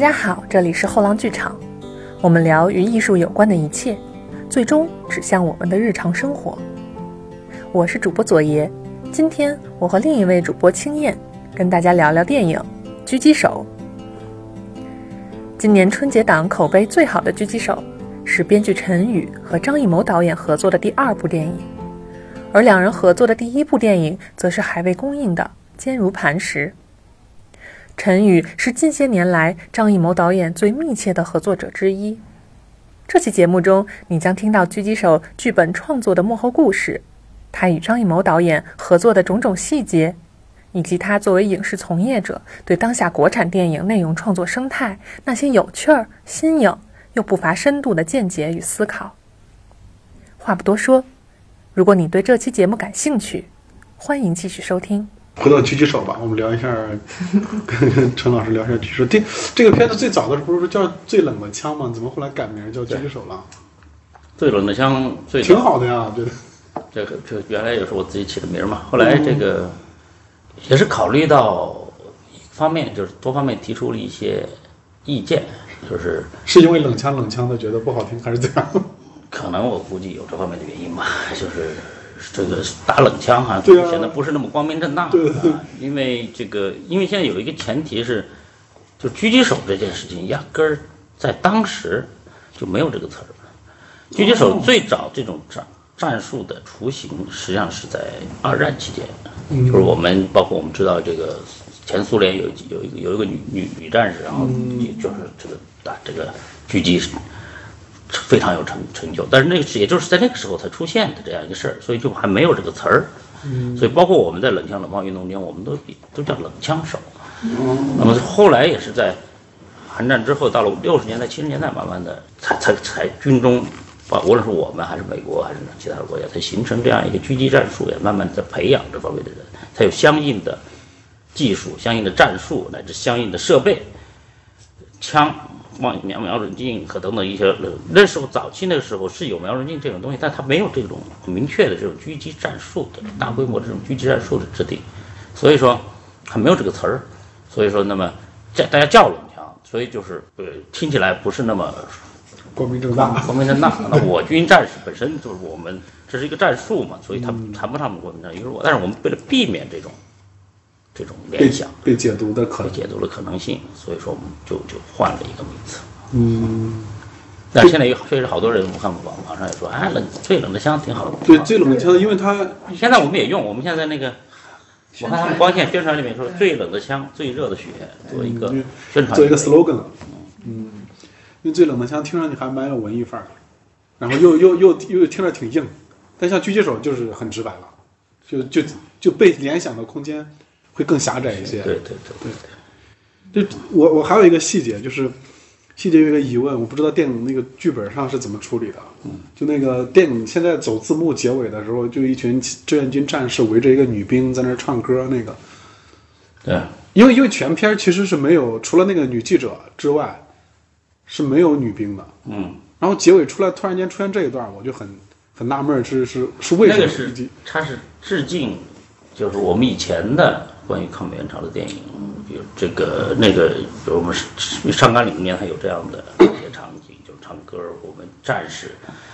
大家好，这里是后浪剧场，我们聊与艺术有关的一切，最终指向我们的日常生活。我是主播左爷，今天我和另一位主播青燕跟大家聊聊电影《狙击手》。今年春节档口碑最好的《狙击手》是编剧陈宇和张艺谋导演合作的第二部电影，而两人合作的第一部电影则是还未公映的《坚如磐石》。陈宇是近些年来张艺谋导演最密切的合作者之一。这期节目中，你将听到《狙击手》剧本创作的幕后故事，他与张艺谋导演合作的种种细节，以及他作为影视从业者对当下国产电影内容创作生态那些有趣儿、新颖又不乏深度的见解与思考。话不多说，如果你对这期节目感兴趣，欢迎继续收听。回到狙击手吧，我们聊一下，跟 跟陈老师聊一下狙击手。这这个片子最早的时候不是叫最冷的枪吗？怎么后来改名叫狙击手了？最冷的枪最挺好的呀，我觉得。这个这原来也是我自己起的名嘛，后来这个也是考虑到一方面，就是多方面提出了一些意见，就是是因为冷枪冷枪的觉得不好听，还是怎样？可能我估计有这方面的原因吧，就是。这个打冷枪哈，显得不是那么光明正大啊。因为这个，因为现在有一个前提是，就狙击手这件事情，压根儿在当时就没有这个词儿。狙击手最早这种战战术的雏形，实际上是在二战期间，就是我们包括我们知道这个前苏联有有一个有一个女女女战士，然后就是这个打这个狙击。非常有成成就，但是那个是也就是在那个时候才出现的这样一个事儿，所以就还没有这个词儿。嗯，所以包括我们在冷枪冷炮运动中，我们都都叫冷枪手。嗯，那么后来也是在韩战之后，到了六十年代、七十年代，慢慢的才才才军中，啊，无论是我们还是美国还是其他的国家，才形成这样一个狙击战术，也慢慢在培养这方面的人，才有相应的技术、相应的战术乃至相应的设备，枪。望瞄瞄准镜和等等一些，那时候早期那个时候是有瞄准镜这种东西，但它没有这种很明确的这种狙击战术的大规模这种狙击战术的制定，所以说还没有这个词儿，所以说那么叫大家叫冷枪，所以就是呃听起来不是那么光明正大，光明正大。那我军战士本身就是我们这是一个战术嘛，所以它谈不上光明正大。于是我，但是我们为了避免这种。这种联想被解读的可被解读的可能性，所以说我们就就换了一个名字。嗯，但现在有确实好多人，我看网网上也说，哎，冷最冷的枪挺好的。对，最冷的枪，因为它现在我们也用，我们现在那个，我看他们光线宣传里面说，最冷的枪，最热的血，做一个宣传，做一个 slogan。嗯，因为最冷的枪听上去还蛮有文艺范儿，然后又又又又听着挺硬，但像狙击手就是很直白了，就就就被联想的空间。会更狭窄一些。对对对对。就我我还有一个细节，就是细节有一个疑问，我不知道电影那个剧本上是怎么处理的。嗯。就那个电影现在走字幕结尾的时候，就一群志愿军战士围着一个女兵在那唱歌，那个。对。因为因为全片其实是没有除了那个女记者之外，是没有女兵的。嗯。然后结尾出来，突然间出现这一段，我就很很纳闷，是是是为什么？那个是他是致敬，就是我们以前的。关于抗美援朝的电影，比如这个那个，比如我们《上甘岭》里面，还有这样的一些场景，就是唱歌，我们战士，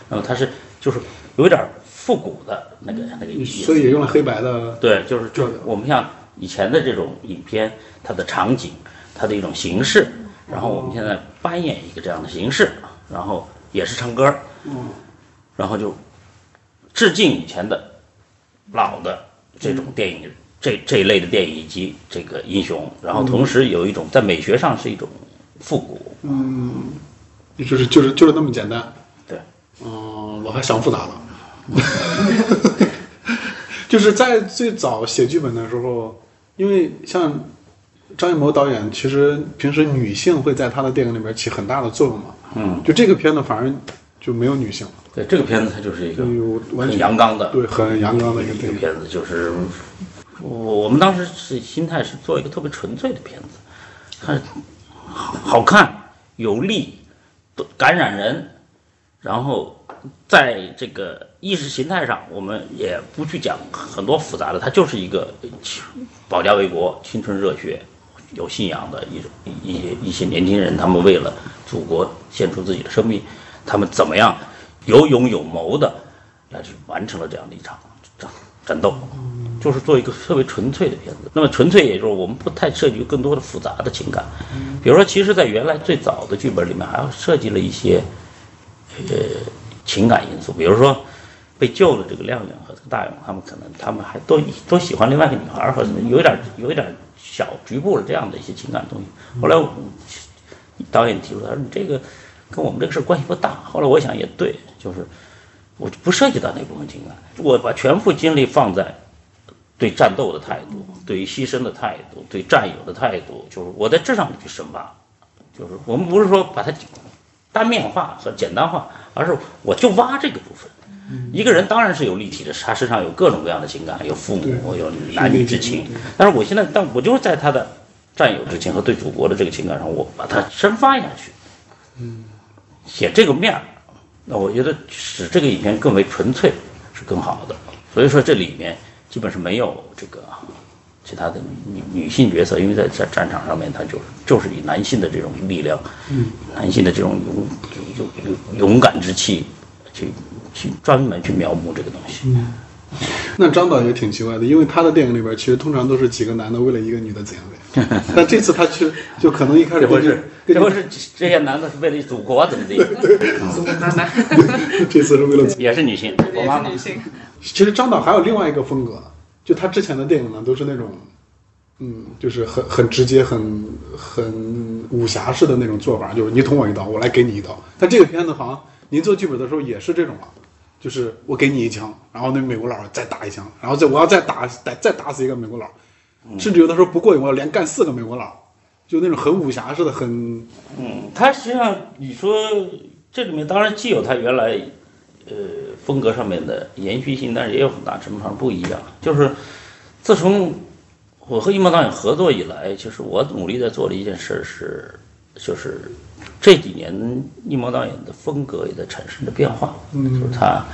那么它是就是有点复古的那个那个意思，所以用了黑白的。对，就是就我们像以前的这种影片，它的场景，它的一种形式，然后我们现在扮演一个这样的形式，然后也是唱歌，嗯，然后就致敬以前的老的这种电影。这这一类的电影以及这个英雄，然后同时有一种在美学上是一种复古，嗯，就是就是就是那么简单，对，嗯，我还想复杂了，就是在最早写剧本的时候，因为像张艺谋导演，其实平时女性会在他的电影里面起很大的作用嘛，嗯，就这个片子反而就没有女性了，对，这个片子它就是一个很阳刚的，对，很阳刚的一个片子，就是。我我们当时是心态是做一个特别纯粹的片子，看好好看有力，感染人，然后在这个意识形态上，我们也不去讲很多复杂的，它就是一个保家卫国、青春热血、有信仰的一种一一些一些年轻人，他们为了祖国献出自己的生命，他们怎么样有勇有谋的来去完成了这样的一场战战斗，就是做一个特别纯粹的片子。那么纯粹也就是我们不太涉及更多的复杂的情感，比如说，其实，在原来最早的剧本里面，还设计了一些呃情感因素，比如说。被救的这个亮亮和这个大勇，他们可能他们还都都喜欢另外一个女孩，或者有一点有一点小局部的这样的一些情感东西。后来导演提出，他说你这个跟我们这个事关系不大。后来我想也对，就是我就不涉及到那部分情感，我把全部精力放在对战斗的态度、对于牺牲的态度、对战友的态度，就是我在这上面去深挖。就是我们不是说把它单面化和简单化，而是我就挖这个部分。一个人当然是有立体的，他身上有各种各样的情感，有父母，有男女之情。但是我现在，但我就是在他的战友之情和对祖国的这个情感上，我把它深发下去。嗯，写这个面儿，那我觉得使这个影片更为纯粹是更好的。所以说这里面基本是没有这个其他的女女性角色，因为在在战场上面，他就就是以男性的这种力量，嗯，男性的这种勇勇勇勇敢之气去。去专门去描摹这个东西。嗯，那张导也挺奇怪的，因为他的电影里边其实通常都是几个男的为了一个女的怎样怎样，但这次他去就可能一开始不是，这不是这些男的是为了祖国怎么的？对，祖国 男男。这次是为了也是女性，也是女性。其实张导还有另外一个风格，就他之前的电影呢都是那种，嗯，就是很很直接、很很武侠式的那种做法，就是你捅我一刀，我来给你一刀。但这个片子好像您做剧本的时候也是这种啊。就是我给你一枪，然后那美国佬再打一枪，然后再我要再打再再打死一个美国佬，甚至有的时候不过瘾，我要连干四个美国佬，就那种很武侠式的，很嗯，他实际上你说这里面当然既有他原来呃风格上面的延续性，但是也有很大程度上不一样。就是自从我和一毛导演合作以来，就是我努力在做的一件事是，就是。这几年，易毛导演的风格也在产生着变化。嗯，就是他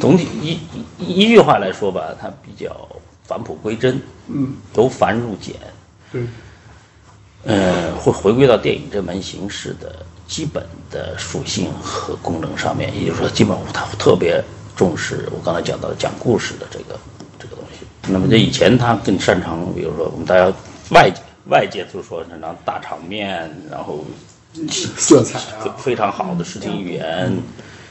总体一一一句话来说吧，他比较返璞归真。嗯，由繁入简。对。呃，会回归到电影这门形式的基本的属性和功能上面，也就是说，基本他特别重视我刚才讲到的讲故事的这个这个东西。那么，这以前他更擅长，比如说我们大家外界外界就是说擅长大场面，然后。色彩啊，非常好的视听语言、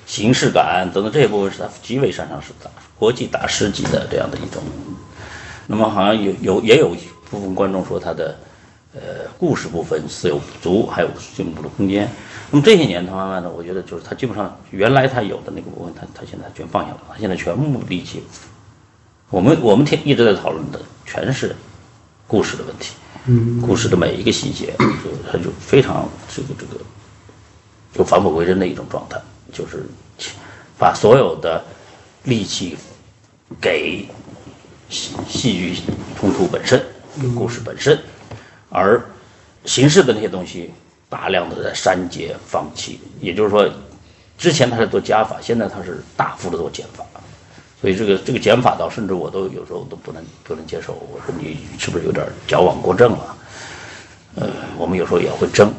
形式感等等这一部分是他极为擅长是大国际大师级的这样的一种。那么好像有有也有部分观众说他的呃故事部分似有不足，还有进步的空间。那么这些年他慢慢的，我觉得就是他基本上原来他有的那个部分，他他现在全放下了，他现在全部力气。我们我们天一直在讨论的全是故事的问题。嗯故事的每一个细节，就他就非常这个这个，就返璞归真的一种状态，就是把所有的力气给戏戏剧冲突本身，故事本身，而形式的那些东西大量的在删节放弃。也就是说，之前他是做加法，现在他是大幅的做减法。所以这个这个减法到甚至我都有时候都不能不能接受。我说你是不是有点矫枉过正了？呃，我们有时候也会争。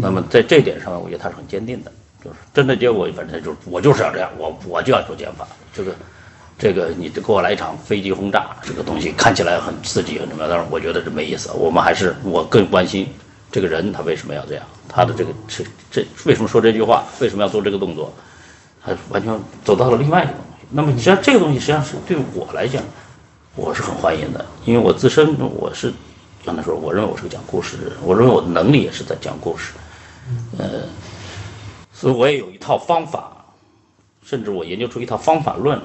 那么在这一点上，我觉得他是很坚定的，就是真的结果，反正就是我就是要这样，我我就要做减法。这个这个，你给我来一场飞机轰炸，这个东西看起来很刺激很什么，但是我觉得这没意思。我们还是我更关心这个人他为什么要这样，他的这个这这为什么说这句话，为什么要做这个动作，他完全走到了另外一个东西。那么，实际上这个东西实际上是对我来讲，我是很欢迎的，因为我自身我是刚才说，我认为我是个讲故事的人，我认为我的能力也是在讲故事，呃，所以我也有一套方法，甚至我研究出一套方法论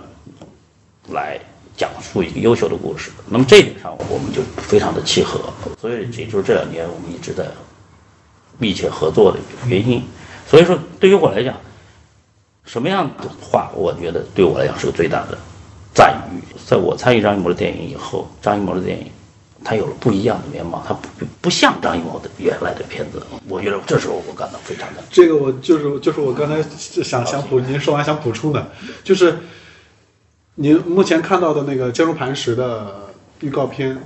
来讲述一个优秀的故事。那么这一点上，我们就非常的契合，所以也就是这两年我们一直在密切合作的原因。所以说，对于我来讲。什么样的话，我觉得对我来讲是个最大的赞誉。在我参与张艺谋的电影以后，张艺谋的电影，他有了不一样的面貌，他不不像张艺谋的原来的片子。我觉得这时候我感到非常的。这个我就是就是我刚才想想补，您说完想补充的，就是您目前看到的那个坚如磐石的预告片，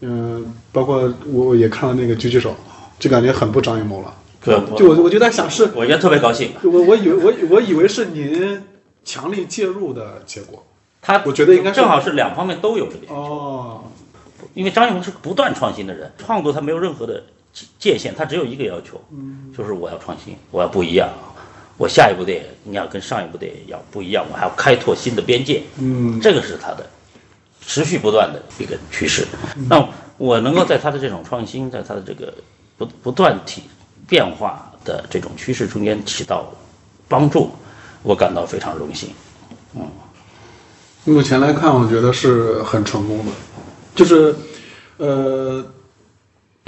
嗯、包括我也看了那个狙击手，就感觉很不张艺谋了。对，就我我就在想是，我觉得特别高兴。我我以为我我以为是您强力介入的结果。他我觉得应该正好是两方面都有这点，哦，因为张艺谋是不断创新的人，创作他没有任何的界界限，他只有一个要求，就是我要创新，我要不一样。我下一部电影你要跟上一部电影要不一样，我还要开拓新的边界。嗯这个是它的持续不断的一个趋势。那我能够在他的这种创新，在他的这个不不断体变化的这种趋势中间起到帮助，我感到非常荣幸。嗯目前来看，我觉得是很成功的，就是，呃，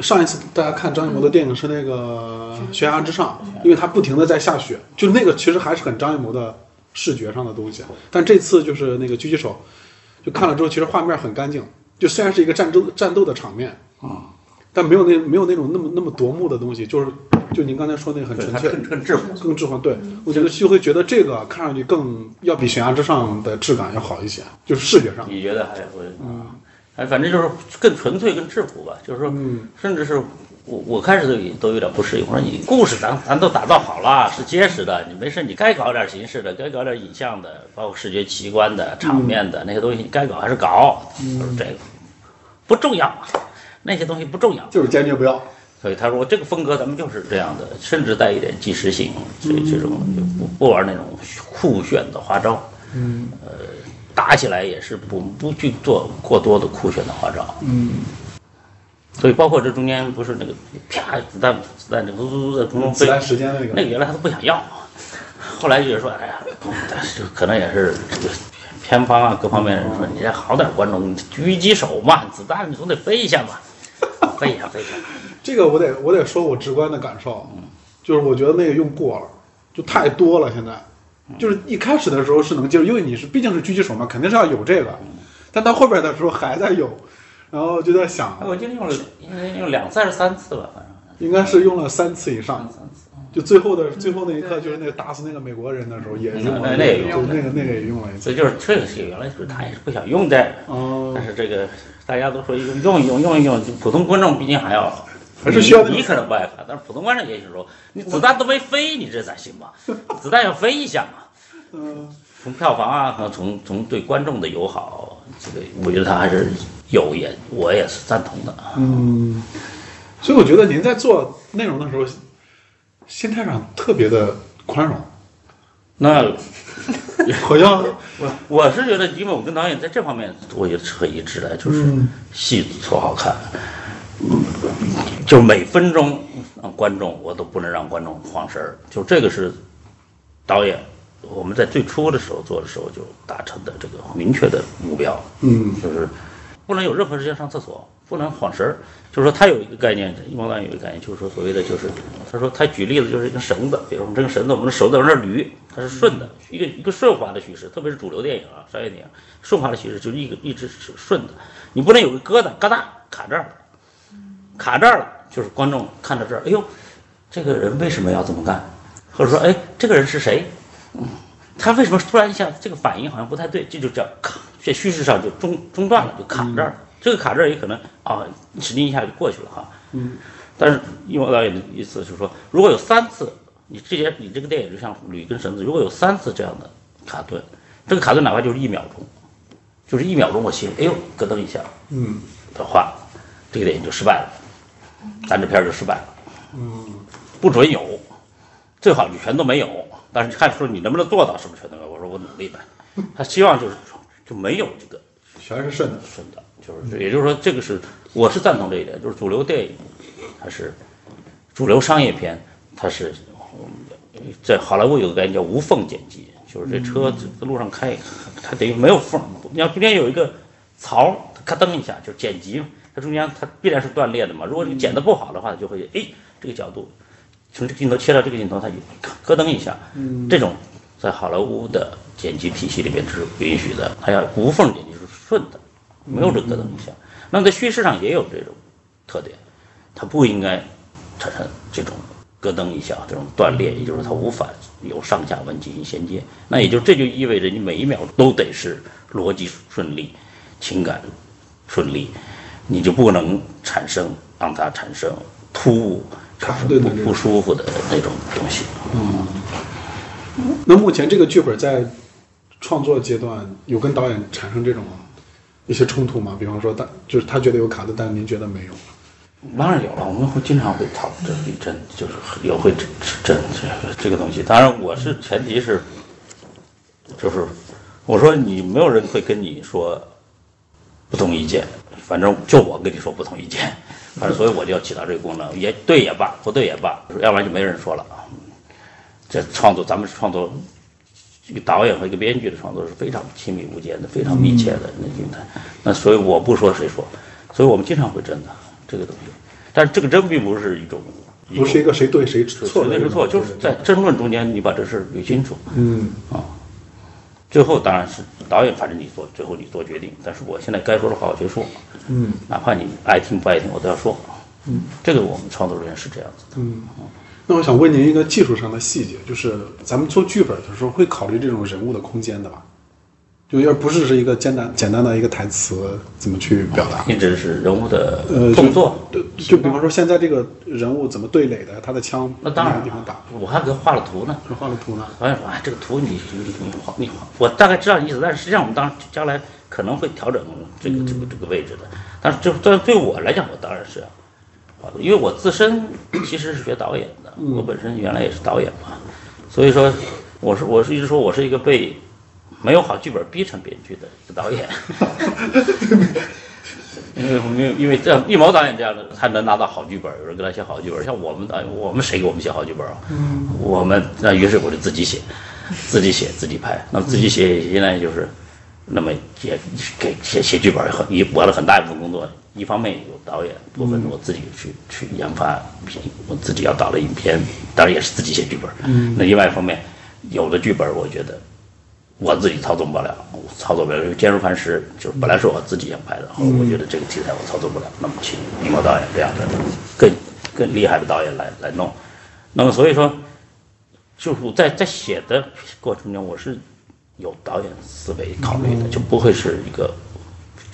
上一次大家看张艺谋的电影是那个《悬崖之上》，因为他不停的在下雪，就那个其实还是很张艺谋的视觉上的东西。但这次就是那个狙击手，就看了之后，其实画面很干净，就虽然是一个战争战斗的场面啊，但没有那没有那种那么那么夺目的东西，就是就您刚才说那个很纯粹，更更质朴。更质朴。对，我觉得就会觉得这个看上去更要比悬崖之上的质感要好一些，就是视觉上。你觉得还会？嗯，哎，反正就是更纯粹、更质朴吧。就是说，嗯甚至是我我开始都有都有点不适应。我说你故事咱咱都打造好了，是结实的，你没事你该搞点形式的，该搞点影像的，包括视觉奇观的、场面的、那些东西，你该搞还是搞。他说这个不重要，那些东西不重要。就是坚决不要。所以他说这个风格咱们就是这样的，甚至带一点纪实性，这这种就不不玩那种酷炫的花招，嗯，呃，打起来也是不不去做过多的酷炫的花招，嗯，所以包括这中间不是那个啪子弹子弹就嘟嘟嘟在空中飞，子弹时间那个。那个原来他都不想要，后来就是说，哎呀，但是可能也是这个偏方啊各方面人说，你这好点观众，狙击手嘛，子弹你总得飞一下嘛，飞一下飞一下。这个我得我得说我直观的感受，就是我觉得那个用过了，就太多了。现在就是一开始的时候是能接受，因为你是毕竟是狙击手嘛，肯定是要有这个，但到后边的时候还在有，然后就在想，我记得用了应该用两次还是三次吧，反正。应该是用了三次以上，三次。就最后的最后那一刻，就是那个打死那个美国人的时候也用了，那那也用就那个那个也用了一次。所以就是这个是原来就是他也是不想用的，哦但是这个大家都说用用一用用一用，普通观众毕竟还要还是需要你你可能不爱看，但是普通观众也许说你子弹都没飞，你这咋行吧？子弹要飞一下嘛。嗯，从票房啊和从从对观众的友好，这个我觉得他还是有也我也是赞同的啊。嗯，所以我觉得您在做内容的时候，心态上特别的宽容，那 好像 我我是觉得，因为我跟导演在这方面我也是很一致的，就是嗯戏做好看，就是每分钟让观众我都不能让观众晃神儿，就这个是导演我们在最初的时候做的时候就达成的这个明确的目标，嗯。就是不能有任何时间上厕所，不能晃神儿。就是说他有一个概念，一毛导演有一个概念，就是说所谓的就是他说他举例子就是一根绳子，比如说这个绳子我们的手在往这儿捋，它是顺的，一个一个顺滑的叙事，特别是主流电影啊、商业电影，顺滑的叙事就是一个一直是顺的，你不能有个疙瘩疙瘩卡这儿了，卡这儿了，就是观众看到这儿，哎呦，这个人为什么要这么干？或者说，哎，这个人是谁？嗯，他为什么突然一下这个反应好像不太对？这就叫卡，这叙事上就中中断了，就卡这儿了。这个卡这儿也可能啊，使劲一下就过去了哈。嗯。但是一毛导演的意思是说，如果有三次，你这些你这个电影就像捋一根绳子，如果有三次这样的卡顿，这个卡顿哪怕就是一秒钟，就是一秒钟我心里哎呦咯噔一下嗯的话，这个电影就失败了，咱这片就失败了。嗯不准有，最好就全都没有。但是看说你能不能做到，是不是全都没有？我说我努力呗。他希望就是就没有这个全是顺的，顺的，就是也就是说，这个是我是赞同这一点，就是主流电影它是主流商业片，它是嗯在好莱坞有个概念叫无缝剪辑，就是这车在路上开，它等于没有缝，你要中间有一个槽，咔噔一下就剪辑，它中间它必然是断裂的嘛。如果你剪得不好的话，就会哎这个角度从这个镜头切到这个镜头，它就咯噔一下，这种在好莱坞的剪辑体系里边是允许的，它要无缝剪辑是顺的，没有这咯噔一下。那么在叙事上也有这种特点，它不应该产生这种咯噔一下这种断裂，也就是它无法由上下文进行衔接。那也就这就意味着你每一秒都得是逻辑顺利、情感顺利，你就不能产生让它产生突兀、不不舒服的那种东西。嗯那目前这个剧本在创作阶段有跟导演产生这种一些冲突吗？比方说，但就是他觉得有卡的，但是您觉得没有。当然有了，我们会经常会讨这比真，就是也会这个这个东西。当然，我是前提是，就是我说你没有人会跟你说不同意见，反正就我跟你说不同意见，反正所以我就要起到这个功能，也对也罢，不对也罢，要不然就没人说了。这创作，咱们创作一个导演和一个编剧的创作是非常亲密无间的，非常密切的那状态。那所以我不说谁说，所以我们经常会争的这个东西。但是这个争并不是一种，不是一个谁对谁错的那种，谁对谁错，就是在争论中间你把这事儿捋清楚。嗯最后当然是导演，反正你做，最后你做决定。但是我现在该说的话我就说，嗯哪怕你爱听不爱听，我都要说。嗯，这个我们创作人员是这样子的。嗯。那我想问您一个技术上的细节，就是咱们做剧本的时候会考虑这种人物的空间的吧？就要不是是一个简单简单的一个台词，怎么去表达？一直是人物的呃，动作，就就比方说现在这个人物怎么对垒的，他的枪那当然地方打，我还给他画了图呢。是画了图呢？导演说：“哎，这个图你你你画你画，我大概知道你意思，但是实际上我们当将来可能会调整这个这个这个位置的。但是就对对我来讲，我当然是要画的，因为我自身其实是学导演的，我本身原来也是导演嘛，所以说我是我是一直说我是一个被没有好剧本逼成编剧的一个导演。”因为因为因为这样一毛导演这样的，他能拿到好剧本，有人给他写好剧本。像我们导演，我们谁给我们写好剧本啊？我们那于是我就自己写，自己写自己拍。那么自己写现在就是，那么也给写写剧本很一我的很大一部分工作，一方面有导演部分我自己去去研发片，我自己要导的影片，当然也是自己写剧本。那另外一方面，有的剧本我觉得。我自己操纵不了，我操作不了。坚如磐石就是本来是我自己想拍的，后我觉得这个题材我操作不了，那么请李某导演这样的更更厉害的导演来来弄。那么所以说，就是在在写的过程中，我是有导演思维考虑的，就不会是一个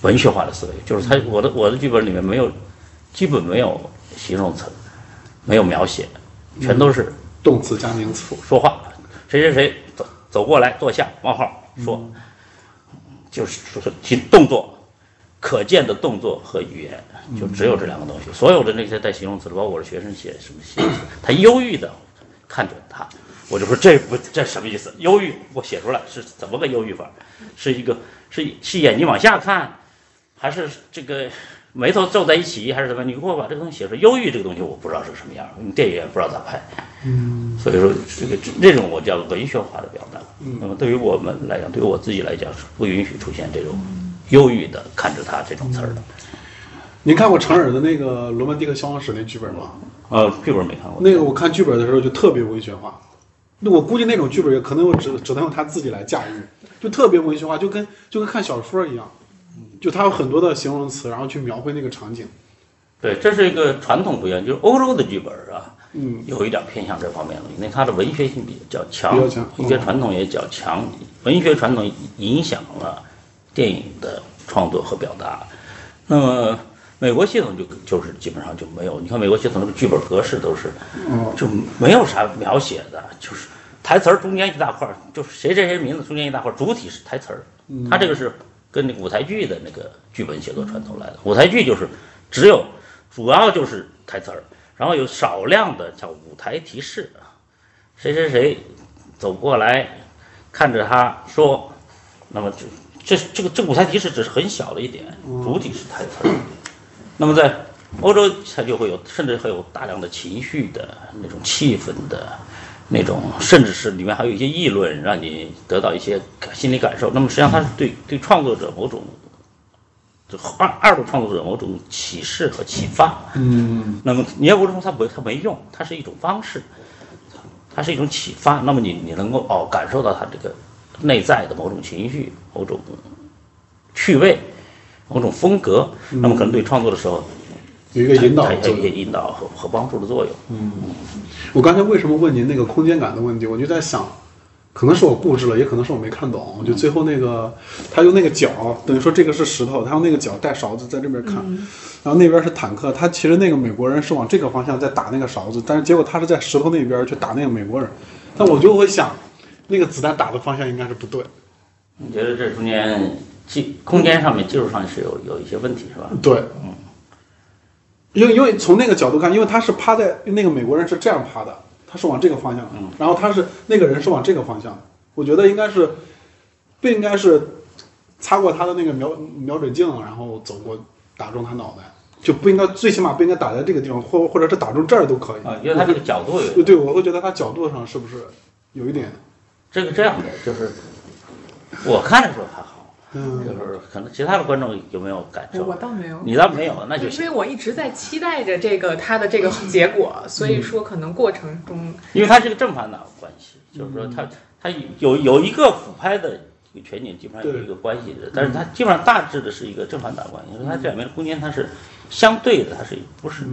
文学化的思维。就是他我的我的剧本里面没有，基本没有形容词，没有描写，全都是动词加名词。说话，谁谁谁走走过来坐下，冒号说，就是说其动作，可见的动作和语言，就只有这两个东西。所有的那些带形容词的，包括我的学生写什么写，他忧郁的看准他，我就说这不这什么意思？忧郁，我写出来是怎么个忧郁法？是一个是是眼睛往下看，还是这个眉头皱在一起，还是怎么？你给我把这个东西写出来，忧郁这个东西我不知道是什么样，你电影也不知道咋拍。嗯，所以说这个这这种我叫文学化的表达。嗯，那么对于我们来讲，对于我自己来讲是不允许出现这种忧郁的看着他这种词儿的。您看过程耳的那个《罗曼蒂克消亡史》那剧本吗？呃，剧本没看过。那个我看剧本的时候就特别文学化，那我估计那种剧本也可能我只只能用他自己来驾驭，就特别文学化，就跟就跟看小说一样，就它有很多的形容词，然后去描绘那个场景。对，这是一个传统不一样，就是欧洲的剧本啊，嗯，有一点偏向这方面了，因为它的文学性比较强，比较强文学传统也较强，文学传统影响了电影的创作和表达。那么美国系统就就是基本上就没有，你看美国系统那个剧本格式都是，哦就没有啥描写的，就是台词儿中间一大块，就是谁谁谁名字中间一大块，主体是台词儿。它这个是跟那舞台剧的那个剧本写作传统来的，舞台剧就是只有主要就是台词儿，然后有少量的叫舞台提示，谁谁谁走过来，看着他说，那么这这这个这个舞台提示只是很小的一点，主体是台词儿。那么在欧洲，它就会有，甚至会有大量的情绪的那种气氛的那种，甚至是里面还有一些议论，让你得到一些心理感受。那么实际上，它是对对创作者某种，就二二度创作者某种启示和启发。嗯，那么你要不说它不它没用，它是一种方式，它是一种启发。那么你你能够哦感受到它这个内在的某种情绪、某种趣味、某种风格，那么可能对创作的时候有一个引导有一些。引导和和帮助的作用。嗯我刚才为什么问您那个空间感的问题？我就在想，可能是我固执了，也可能是我没看懂。就最后那个，他用那个脚，等于说这个是石头，他用那个脚带勺子在这边看，然后那边是坦克。他其实那个美国人是往这个方向在打那个勺子，但是结果他是在石头那边去打那个美国人。但我就会想，那个子弹打的方向应该是不对。你觉得这中间技空间上面技术上是有有一些问题是吧？对，嗯，因为因为从那个角度看，因为他是趴在那个美国人是这样趴的。他是往这个方向，然后他是那个人是往这个方向，我觉得应该是不应该是擦过他的那个瞄瞄准镜，然后走过打中他脑袋，就不应该最起码不应该打在这个地方，或或者是打中这儿都可以。啊，因为他这个角度有对对，我会觉得他角度上是不是有一点这个这样的，就是我看的时候还好。嗯，就是可能其他的观众有没有感受？我倒没有，你倒没有，那就因为我一直在期待着这个他的这个结果，所以说可能过程中，因为它是个正反打关系，就是说它它有有一个俯拍的一个全景，基本上有一个关系的，但是它基本上大致的是一个正反打关系，因为它这两边的空间它是相对的，它是不是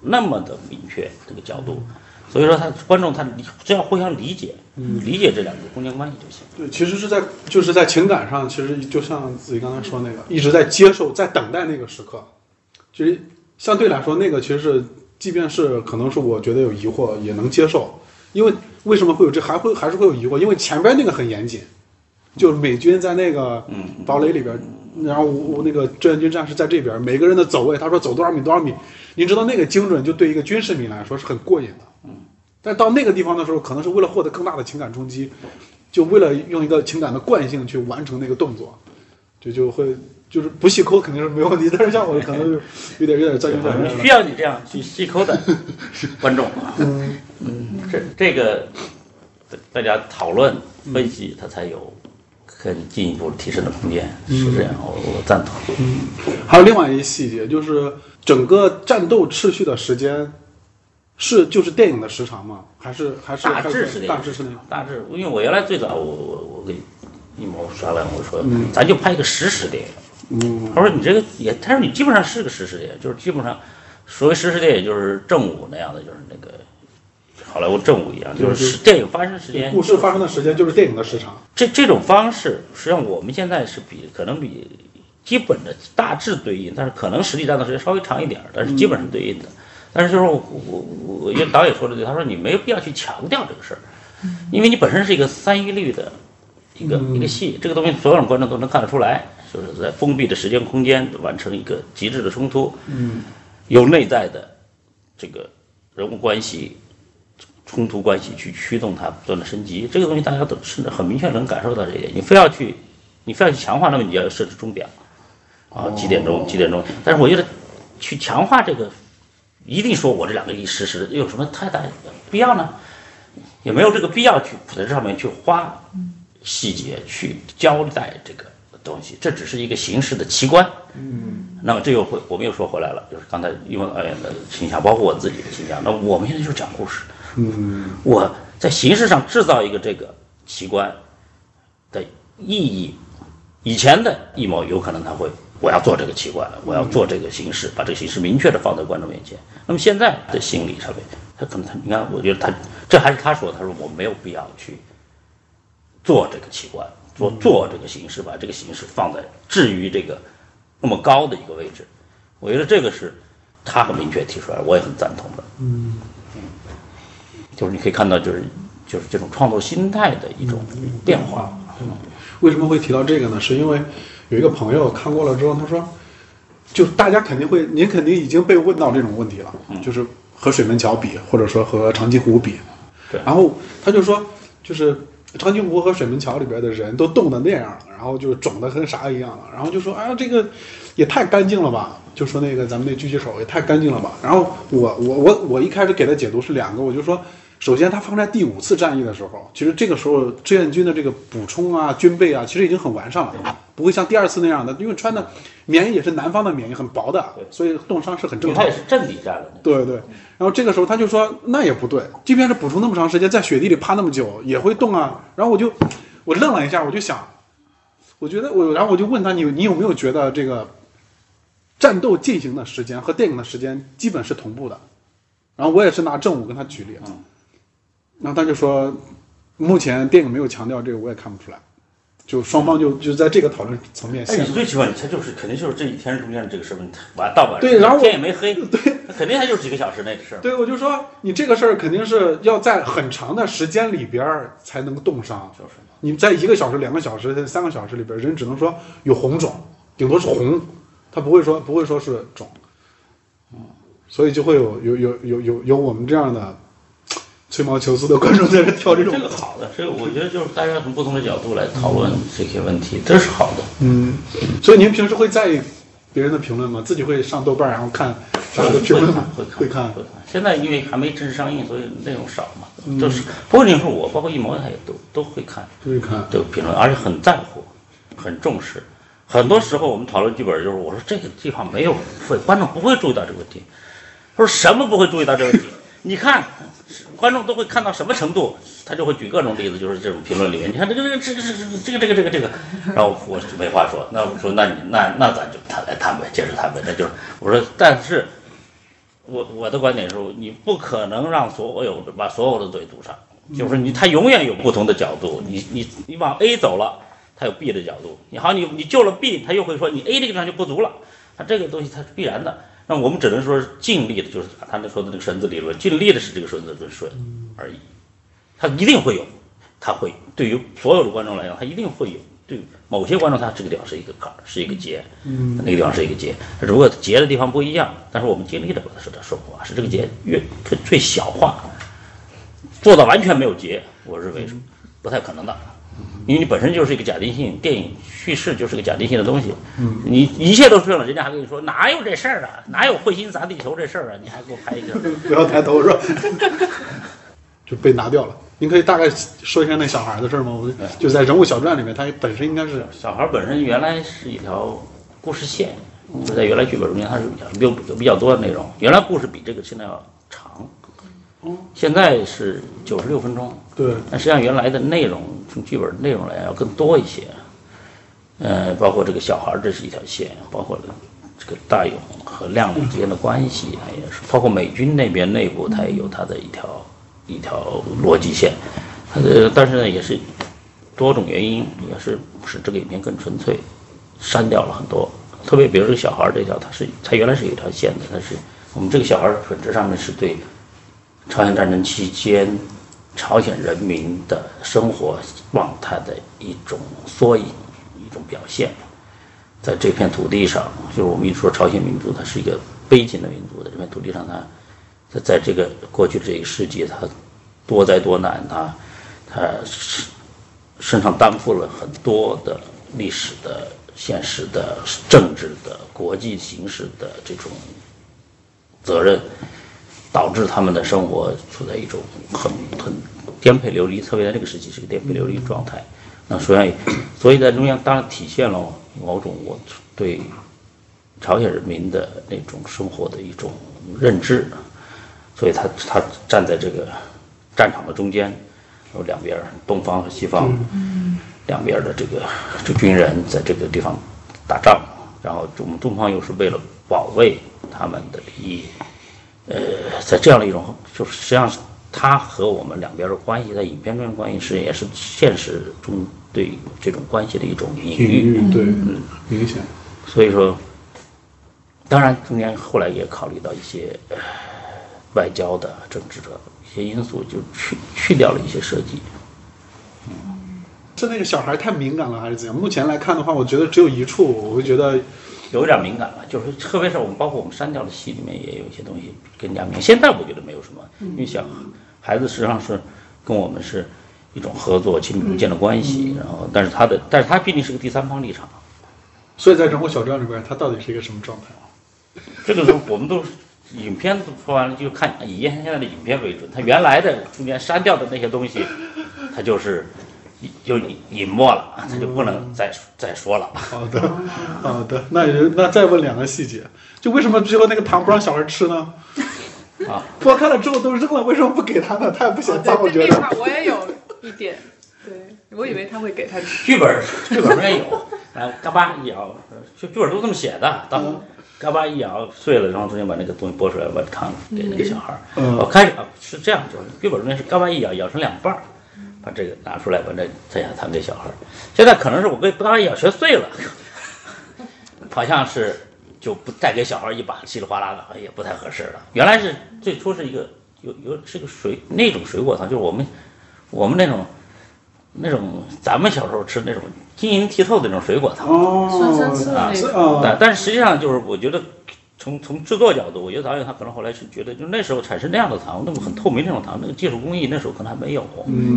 那么的明确这个角度。所以说，他观众他只要互相理解，理解这两个空间关系就行。对，其实是在就是在情感上，其实就像自己刚才说那个，一直在接受，在等待那个时刻。其实相对来说，那个其实是，即便是可能是我觉得有疑惑，也能接受。因为为什么会有这还会还是会有疑惑？因为前边那个很严谨，就是美军在那个堡垒里边，然后我那个志愿军战士在这边，每个人的走位，他说走多少米多少米，你知道那个精准，就对一个军事迷来说是很过瘾的。但到那个地方的时候，可能是为了获得更大的情感冲击，就为了用一个情感的惯性去完成那个动作，就就会就是不细抠肯定是没问题，但是像我可能有点有点钻牛角尖。需要你这样去细抠的 观众啊，嗯嗯，这这个大家讨论分析，它才有更进一步提升的空间，是这样，我我赞同。嗯，还有另外一个细节，就是整个战斗持续的时间。是就是电影的时长吗？还是还是大致是那大致是那样大致，因为我原来最早我我我给一毛商量，我说咱就拍一个实时电影。嗯，他说你这个也，他说你基本上是个实时电影，就是基本上所谓实时电影就是正午那样的，就是那个好莱坞正午一样，就是电影发生时间，故事发生的时间就是电影的时长。这这种方式实际上我们现在是比可能比基本的大致对应，但是可能实际战斗时间稍微长一点，但是基本上对应的。但是就是我我我，因为导演说的对，他说你没有必要去强调这个事儿，因为你本身是一个三一律的一个一个戏，这个东西所有的观众都能看得出来，就是在封闭的时间空间完成一个极致的冲突，嗯，有内在的这个人物关系、冲突关系去驱动它不断的升级，这个东西大家都是很明确能感受到这一点。你非要去你非要去强化，那么你要设置钟表啊，几点钟几点钟？但是我觉得去强化这个。一定说我这两个一实施有什么太大必要呢？也没有这个必要去在这上面去花细节去交代这个东西，这只是一个形式的奇观。嗯，那么这又会我们又说回来了，就是刚才因为导演的形象，包括我自己的形象。那我们现在就是讲故事。嗯，我在形式上制造一个这个奇观的意义，以前的艺谋有可能他会。我要做这个器官，我要做这个形式，把这个形式明确的放在观众面前。那么现在的心理上面，他可能他，你看，我觉得他这还是他说，他说我没有必要去做这个器官，做做这个形式，把这个形式放在置于这个那么高的一个位置。我觉得这个是他很明确提出来，我也很赞同的。嗯，就是你可以看到，就是就是这种创作心态的一种变化。嗯为什么会提到这个呢？是因为。有一个朋友看过了之后，他说：“就大家肯定会，您肯定已经被问到这种问题了，就是和水门桥比，或者说和长津湖比。然后他就说，就是长津湖和水门桥里边的人都冻得那样了，然后就肿得跟啥一样了。然后就说：啊，这个也太干净了吧？就说那个咱们那狙击手也太干净了吧？然后我我我我一开始给他解读是两个，我就说。”首先，他放在第五次战役的时候，其实这个时候志愿军的这个补充啊、军备啊，其实已经很完善了，不会像第二次那样的，因为穿的棉衣也是南方的棉衣，很薄的，所以冻伤是很正常。他也是阵地战了。对对。然后这个时候他就说，那也不对，即便是补充那么长时间，在雪地里趴那么久也会冻啊。然后我就我愣了一下，我就想，我觉得我，然后我就问他，你你有没有觉得这个战斗进行的时间和电影的时间基本是同步的？然后我也是拿正午跟他举例。然后他就说，目前电影没有强调这个，我也看不出来。就双方就就在这个讨论层面哎，你最起码他就是肯定就是这一天中间这个事儿，完到晚上对然后天也没黑，对，肯定他就是几个小时内的事儿。对，我就说你这个事儿肯定是要在很长的时间里边儿才能冻伤。就是你在一个小时、两个小时、三个小时里边儿，人只能说有红肿，顶多是红，他不会说不会说是肿。嗯，所以就会有有有有有有我们这样的吹毛求疵的观众在这挑这种这个好的，这个我觉得就是大家从不同的角度来讨论这些问题，这是好的。嗯，所以您平时会在意别人的评论吗？自己会上豆瓣儿然后看大家的评论吗？会看会看。会看。现在因为还没正式上映，所以内容少嘛，嗯就是不仅仅是我，包括一毛他也都都会看都会看。这个评论，而且很在乎，很重视。很多时候我们讨论剧本，就是我说这个地方没有会，观众不会注意到这个问题。他说什么不会注意到这个问题？你看，观众都会看到什么程度他就会举各种例子就是这种评论里面你看这个这个这个这个这个这个这个然后我就没话说那我说那你那那咱就谈来谈呗接着谈呗那就是我说但是我我的观点是你不可能让所有的把所有的嘴堵上就是你他永远有不同的角度你你你往 a 走了他有 b 的角度你好你你救了 b 他又会说你 a 这个地方就不足了他这个东西它是必然的。那我们只能说是尽力的，就是他那说的那个绳子理论，尽力的是这个绳子更顺而已。他一定会有，他会对于所有的观众来讲，他一定会有。对某些观众，他这个地方是一个坎儿，是一个结，嗯，那个地方是一个结。如果结的地方不一样，但是我们尽力的把它说它顺滑，使这个结越最最小化，做到完全没有结，我认为是不太可能的。因为你本身就是一个假定性，电影叙事就是个假定性的东西。嗯，你一切都顺了，人家还跟你说哪有这事儿啊？哪有彗星砸地球这事儿啊？你还给我拍一个？不要抬头是吧？就被拿掉了。您可以大概说一下那小孩的事儿吗？我就在《人物小传》里面，他本身应该是小孩本身原来是一条故事线，就在原来剧本中间它是有有比较多的内容。原来故事比这个现在要长，现在是九十六分钟。对，但实际上原来的内容从剧本内容来讲要更多一些，呃，包括这个小孩这是一条线，包括这个大勇和亮亮之间的关系，也是，包括美军那边内部它也有它的一条一条逻辑线，呃，但是呢也是多种原因，也是使这个影片更纯粹，删掉了很多，特别比如这个小孩这条，它是它原来是有一条线的，但是我们这个小孩本质上面是对朝鲜战争期间。朝鲜人民的生活状态的一种缩影，一种表现，在这片土地上，就是我们一说朝鲜民族，它是一个悲情的民族，在这片土地上，它在在这个过去这一世纪，它多灾多难，它它身上担负了很多的历史的、现实的、政治的、国际形势的这种责任。导致他们的生活处在一种很很颠沛流离，特别在这个时期是个颠沛流离状态。那所以，所以在中央当然体现了某种我对朝鲜人民的那种生活的一种认知。所以他他站在这个战场的中间，有两边东方和西方两边的这个这军人在这个地方打仗，然后我们东方又是为了保卫他们的利益。呃，在这样的一种，就是实际上是他和我们两边的关系，在影片中的关系是也是现实中对这种关系的一种隐隐喻。对，嗯，明显。所以说，当然中间后来也考虑到一些呃外交的、政治的一些因素，就去去掉了一些设计。嗯是那个小孩太敏感了，还是怎样？目前来看的话，我觉得只有一处，我会觉得有点敏感了，就是特别是我们包括我们删掉的戏里面也有一些东西更加敏感。现在我觉得没有什么，因为小孩子实际上是跟我们是一种合作亲密无间的关系，然后但是他的但是他毕竟是个第三方立场，所以在《人物小传》里边，他到底是一个什么状态？这个时候我们都影片都说完了，就看以现在的影片为准。他原来的中间删掉的那些东西，他就是就隐没了，他就不能再再说了。好的，好的。那那再问两个细节，就为什么最后那个糖不让小孩吃呢？啊，剥开了之后都扔了，为什么不给他呢？他也不嫌脏，我觉得。这块 我也有一点，对我以为他会给他吃。剧本剧本上也有，啊，嘎巴一咬，剧剧本都这么写的，当嘎巴一咬碎了，然后中间把那个东西剥出来，把糖给那个小孩儿。嗯我开始啊是这样，就是剧本中间是嘎巴一咬，咬成两半儿，把这个拿出来，把这这样弹给小孩儿。现在可能是我给不大一样学碎了，好像是就不再给小孩儿一把稀里哗啦的，也不太合适了。原来是最初是一个有有是个水那种水果糖，就是我们我们那种那种咱们小时候吃那种晶莹剔透的那种水果糖。酸酸涩啊那种。哦但但是实际上就是我觉得从从制作角度，我觉得导演他可能后来是觉得，就那时候产生那样的糖，那么很透明那种糖，那个技术工艺那时候可能还没有，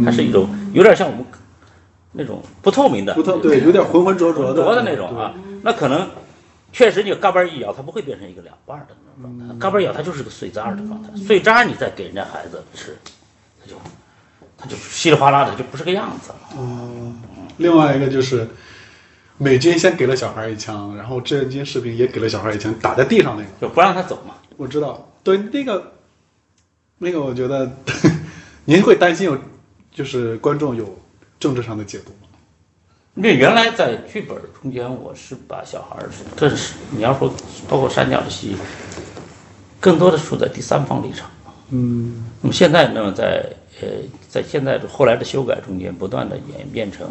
它是一种有点像我们那种不透明的，不透对，有点浑浑浊浊的那种啊，那可能确实你嘎嘣一咬，它不会变成一个两半的那种状态，嘎嘣一咬它就是个碎渣的状态，碎渣你再给人家孩子吃，它就它就稀里哗啦的就不是个样子了。哦，另外一个就是，美军先给了小孩一枪，然后志愿军士兵也给了小孩一枪，打在地上那个，就不让他走嘛，我知道。对那个，那个我觉得，您会担心有，就是观众有政治上的解读吗？因为原来在剧本中间，我是把小孩儿，这是你要说包括删掉的戏，更多的处在第三方立场。嗯，那么现在呢，在呃，在现在的后来的修改中间，不断的演变成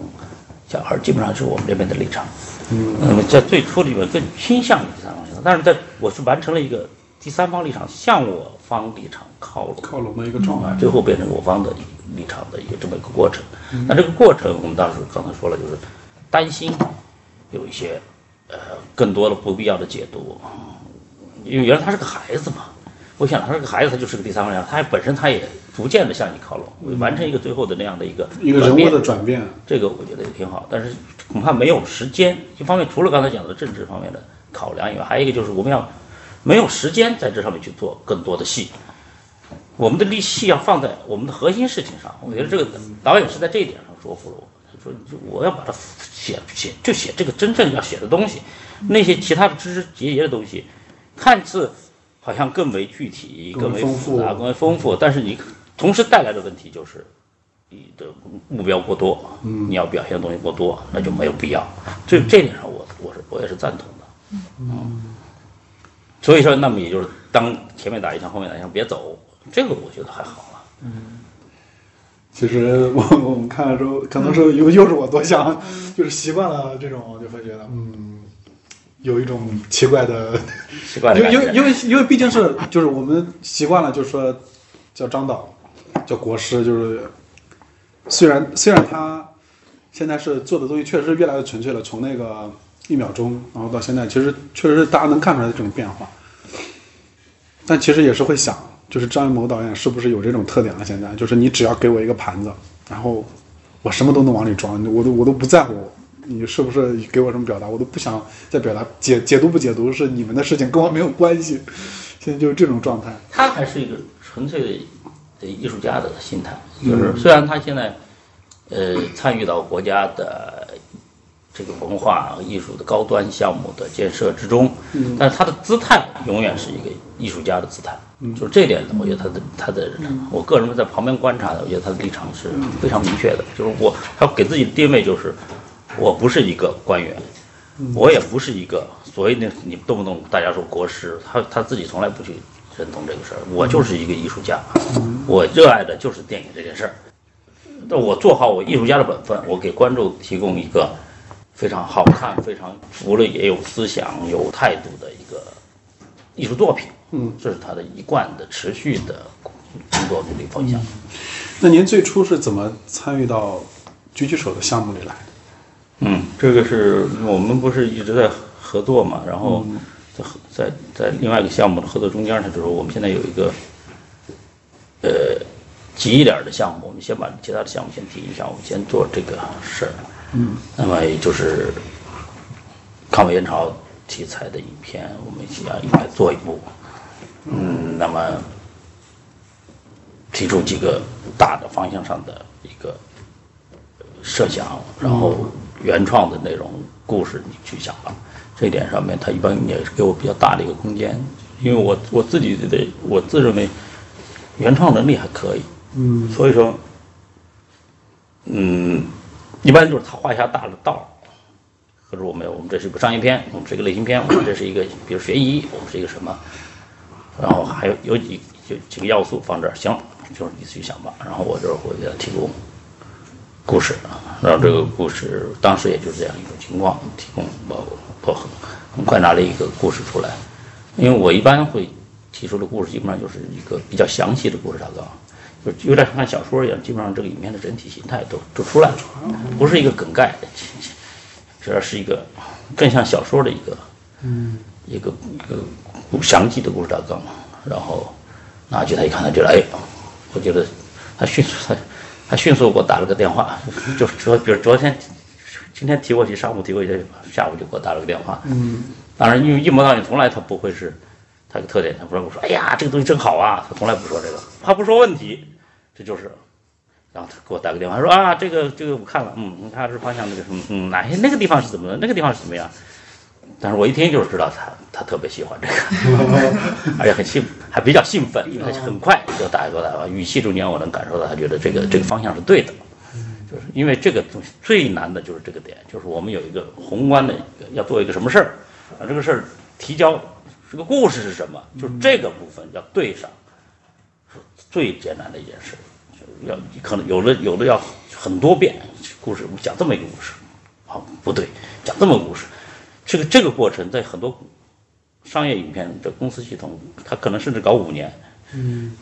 小孩基本上是我们这边的立场。嗯，那么在最初里面更倾向于第三方立场，但是在我是完成了一个第三方立场向我方立场靠拢。靠拢的一个状态。最后变成我方的立场的一个这么一个过程。那这个过程，我们当时刚才说了，就是担心有一些呃更多的不必要的解读，因为原来他是个孩子嘛。我想他是个孩子，他就是个第三方立场，他本身他也逐渐的向你靠拢，完成一个最后的那样的一个一个人物的转变，这个我觉得也挺好，但是恐怕没有时间。一方面，除了刚才讲的政治方面的考量以外，还有一个就是我们要没有时间在这上面去做更多的戏。我们的力气要放在我们的核心事情上。我觉得这个导演是在这一点上说服了我，他说就我要把它写写就写这个真正要写的东西，那些其他的枝枝节节的东西，看似好像更为具体、更为复杂、更为丰富，但是你同时带来的问题就是。你的目标过多，嗯你要表现的东西过多，那就没有必要。这这点上我我是我也是赞同的，嗯。所以说，那么也就是当前面打一枪，后面打一枪，别走，这个我觉得还好了。嗯其实我 我们看了之后，可能是又又是我多想，就是习惯了这种，就会觉得嗯，有一种奇怪的，奇怪的因为因为因为毕竟是就是我们习惯了，就是说叫张导，叫国师，就是虽然虽然他现在是做的东西确实越来越纯粹了，从那个一秒钟，然后到现在，其实确实是大家能看出来这种变化，但其实也是会想，就是张艺谋导演是不是有这种特点了？现在就是你只要给我一个盘子，然后我什么都能往里装，我都我都不在乎你是不是给我什么表达，我都不想再表达解解读不解读是你们的事情，跟我没有关系。现在就是这种状态。他还是一个纯粹的的艺术家的心态，就是虽然他现在呃参与到国家的这个文化和艺术的高端项目的建设之中，但是他的姿态永远是一个艺术家的姿态。就是这一点，我觉得他的他的，我个人在旁边观察的，我觉得他的立场是非常明确的。就是我他给自己的定位就是，我不是一个官员，我也不是一个所谓的你动不动大家说国师，他他自己从来不去认同这个事儿。我就是一个艺术家，我热爱的就是电影这件事儿。那我做好我艺术家的本分，我给观众提供一个非常好看、非常服了也有思想、有态度的一个艺术作品。嗯，这是他的一贯的、持续的工作努力方向。那您最初是怎么参与到狙击手的项目里来的？嗯，这个是我们不是一直在合作嘛，然后在在在另外一个项目的合作中间呢，就是我们现在有一个呃急一点的项目，我们先把其他的项目先停一下，我们先做这个事儿。嗯，那么也就是抗美援朝题材的影片，我们想应该做一部。嗯，那么提出几个大的方向上的一个设想，然后原创的内容、故事你去想吧。这一点上面，他一般也是给我比较大的一个空间，因为我我自己的我自认为原创能力还可以，嗯，所以说，嗯，一般就是他画一下大的道儿，或者我们我们这是一部商业片，我们是一个类型片，我们这是一个比如悬疑，我们是一个什么，然后还有有几就几个要素放这儿，行，就是你自己想吧，然后我这儿会给他提供故事，然后这个故事当时也就是这样一种情况，提供我我很很快拿了一个故事出来，因为我一般会提出的故事基本上就是一个比较详细的故事大纲，就有点像看小说一样，基本上这个影片的整体形态都都出来了，不是一个梗概，主要是一个更像小说的一个嗯一个一个详细的故事大纲，然后拿去他一看，他觉得哎，我觉得他迅速他。他迅速给我打了个电话，就说，比如昨天、今天提过去，上午提过去，下午就给我打了个电话。嗯，当然，因为一模导演从来他不会是，他的特点，他不会说，哎呀，这个东西真好啊，他从来不说这个，他不说问题，这就是，然后他给我打个电话说啊，这个这个我看了，嗯，他是方向那个什么，嗯，哪些那个地方是怎么的，那个地方是怎么样。但是我一听就是知道他他特别喜欢这个，而且很兴还比较兴奋，因为他很快就打一个电话，语气中间我能感受到他觉得这个这个方向是对的，就是因为这个东西最难的就是这个点，就是我们有一个宏观的要做一个什么事儿，啊这个事儿提交这个故事是什么，就是这个部分要对上，是最艰难的一件事，就要可能有的有的要很多遍故事讲这么一个故事，好不对，讲这么个故事。这个这个过程在很多商业影片的公司系统，它可能甚至搞五年，嗯，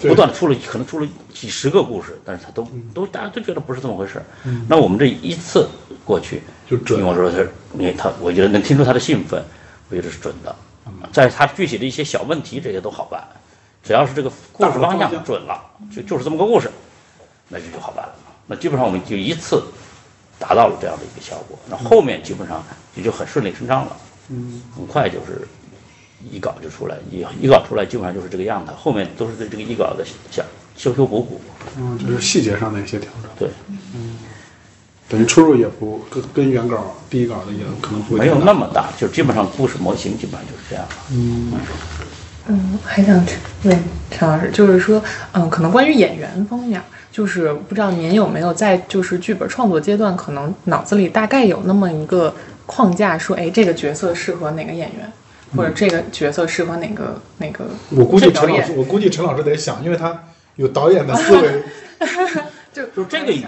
不断的出了可能出了几十个故事，但是它都都大家都觉得不是这么回事。那我们这一次过去，就准。因为我说他，因为他我觉得能听出他的兴奋，我觉得是准的。在他具体的一些小问题，这些都好办，只要是这个故事方向准了，就就是这么个故事，那就就好办了。那基本上我们就一次。达到了这样的一个效果，那后面基本上也就很顺理成章了，嗯，很快就是一稿就出来，一一稿出来基本上就是这个样子，后面都是对这个一稿的想修修补补，嗯，就是细节上的一些调整，对，嗯，等于出入也不跟跟原稿第一稿的也可能不没有那么大，就基本上故事模型基本上就是这样了，嗯，嗯，还想问陈老师，就是说，嗯，可能关于演员方面。就是不知道您有没有在就是剧本创作阶段，可能脑子里大概有那么一个框架，说，哎，这个角色适合哪个演员，或者这个角色适合哪个哪个。我估计陈老师，我估计陈老师得想，因为他有导演的思维。就就这个一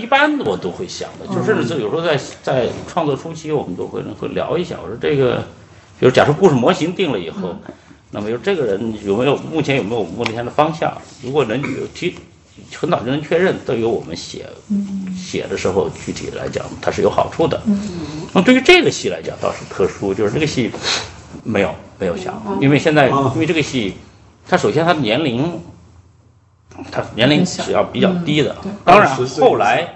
一般我都会想的，就甚至有时候在在创作初期，我们都会会聊一下。我说这个，比如假设故事模型定了以后，那么就这个人有没有目前有没有目前的方向？如果能有提。很早就能确认，对于我们写写的时候，具体来讲，它是有好处的。那对于这个戏来讲，倒是特殊，就是这个戏没有没有想，因为现在因为这个戏，它首先它的年龄，它年龄是要比较低的。当然后来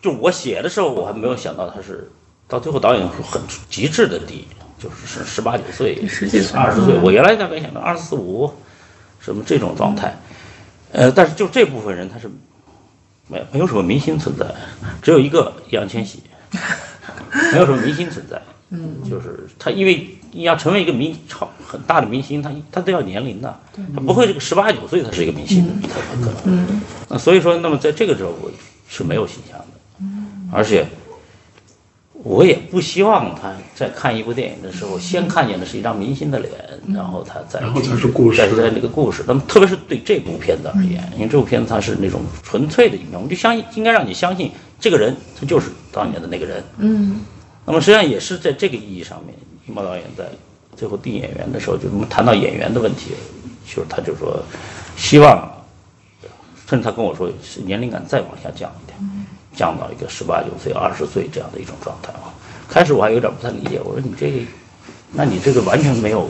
就我写的时候，我还没有想到它是到最后导演很极致的低，就是是十八九岁、二十岁。我原来大概想到二十四五，什么这种状态。呃，但是就这部分人，他是没没有什么明星存在，只有一个易烊千玺，没有什么明星存在。嗯，就是他，因为你要成为一个明超很大的明星，他他都要年龄的，他不会这个十八九岁他是一个明星，他不可能。嗯，那所以说，那么在这个时候我是没有形象的，而且。我也不希望他在看一部电影的时候，先看见的是一张明星的脸，然后他再然后才是故事，再是那个故事。那么，特别是对这部片子而言，因为这部片子它是那种纯粹的影片，我们就相信应该让你相信这个人他就是当年的那个人。嗯。那么实际上也是在这个意义上面，于毛导演在最后定演员的时候，就我们谈到演员的问题，就是他就说希望，甚至他跟我说是年龄感再往下降。降到一个十八九岁、二十岁这样的一种状态啊！开始我还有点不太理解，我说你这个，那你这个完全没有，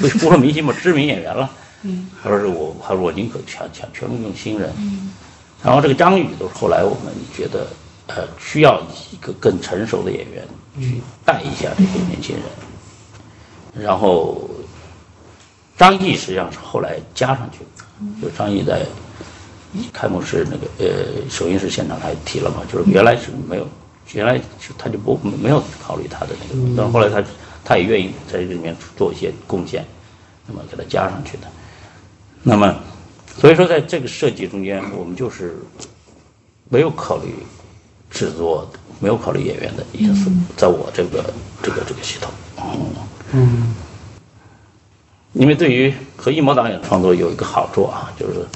不说明星嘛，知名演员了。嗯。他说是我，他说我宁可全全全部用新人。嗯。然后这个张宇都是后来我们觉得，呃，需要一个更成熟的演员去带一下这些年轻人。然后张译实际上是后来加上去的，就张译在。开幕式那个呃首映式现场他也提了嘛，就是原来是没有，原来他就不没有考虑他的那个，但是后来他他也愿意在这里面做一些贡献，那么给他加上去的。那么所以说在这个设计中间，我们就是没有考虑制作，没有考虑演员的因素，在我这个这个这个系统，嗯，因为对于和一模导演创作有一个好处啊，就是。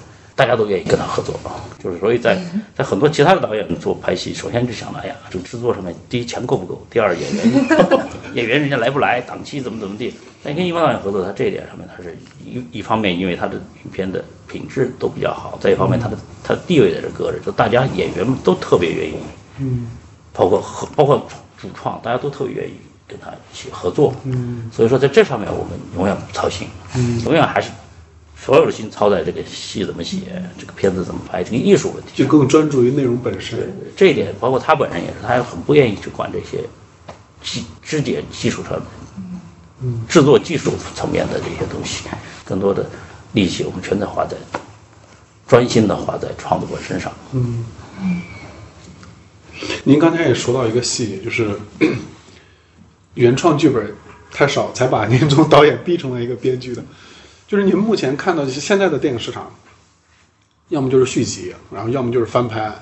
大家都愿意跟他合作。啊，就是所以在在很多其他的导演做拍戏，首先就想哎呀，这个制作上面，第一钱够不够，第二演员 演员人家来不来，档期怎么怎么地。但跟一般导演合作，他这一点上面，他是一一方面，因为他的影片的品质都比较好；再一方面，他的他的地位在这搁着，就大家演员们都特别愿意，嗯，包括合包括主创，大家都特别愿意跟他一起合作。嗯，所以说在这上面我们永远不操心，嗯，永远还是所有的心操在这个戏怎么写，这个片子怎么拍，这个艺术问题。就更专注于内容本身。这一点，包括他本人也是，他也很不愿意去管这些技肢解技术上的，嗯，制作技术层面的这些东西，更多的力气我们全在花在专心的花在创作本身上。嗯，您刚才也说到一个细节，就是 原创剧本太少，才把 您从导演逼成了一个编剧的。就是您目前看到现在的电影市场，要么就是续集，然后要么就是翻拍，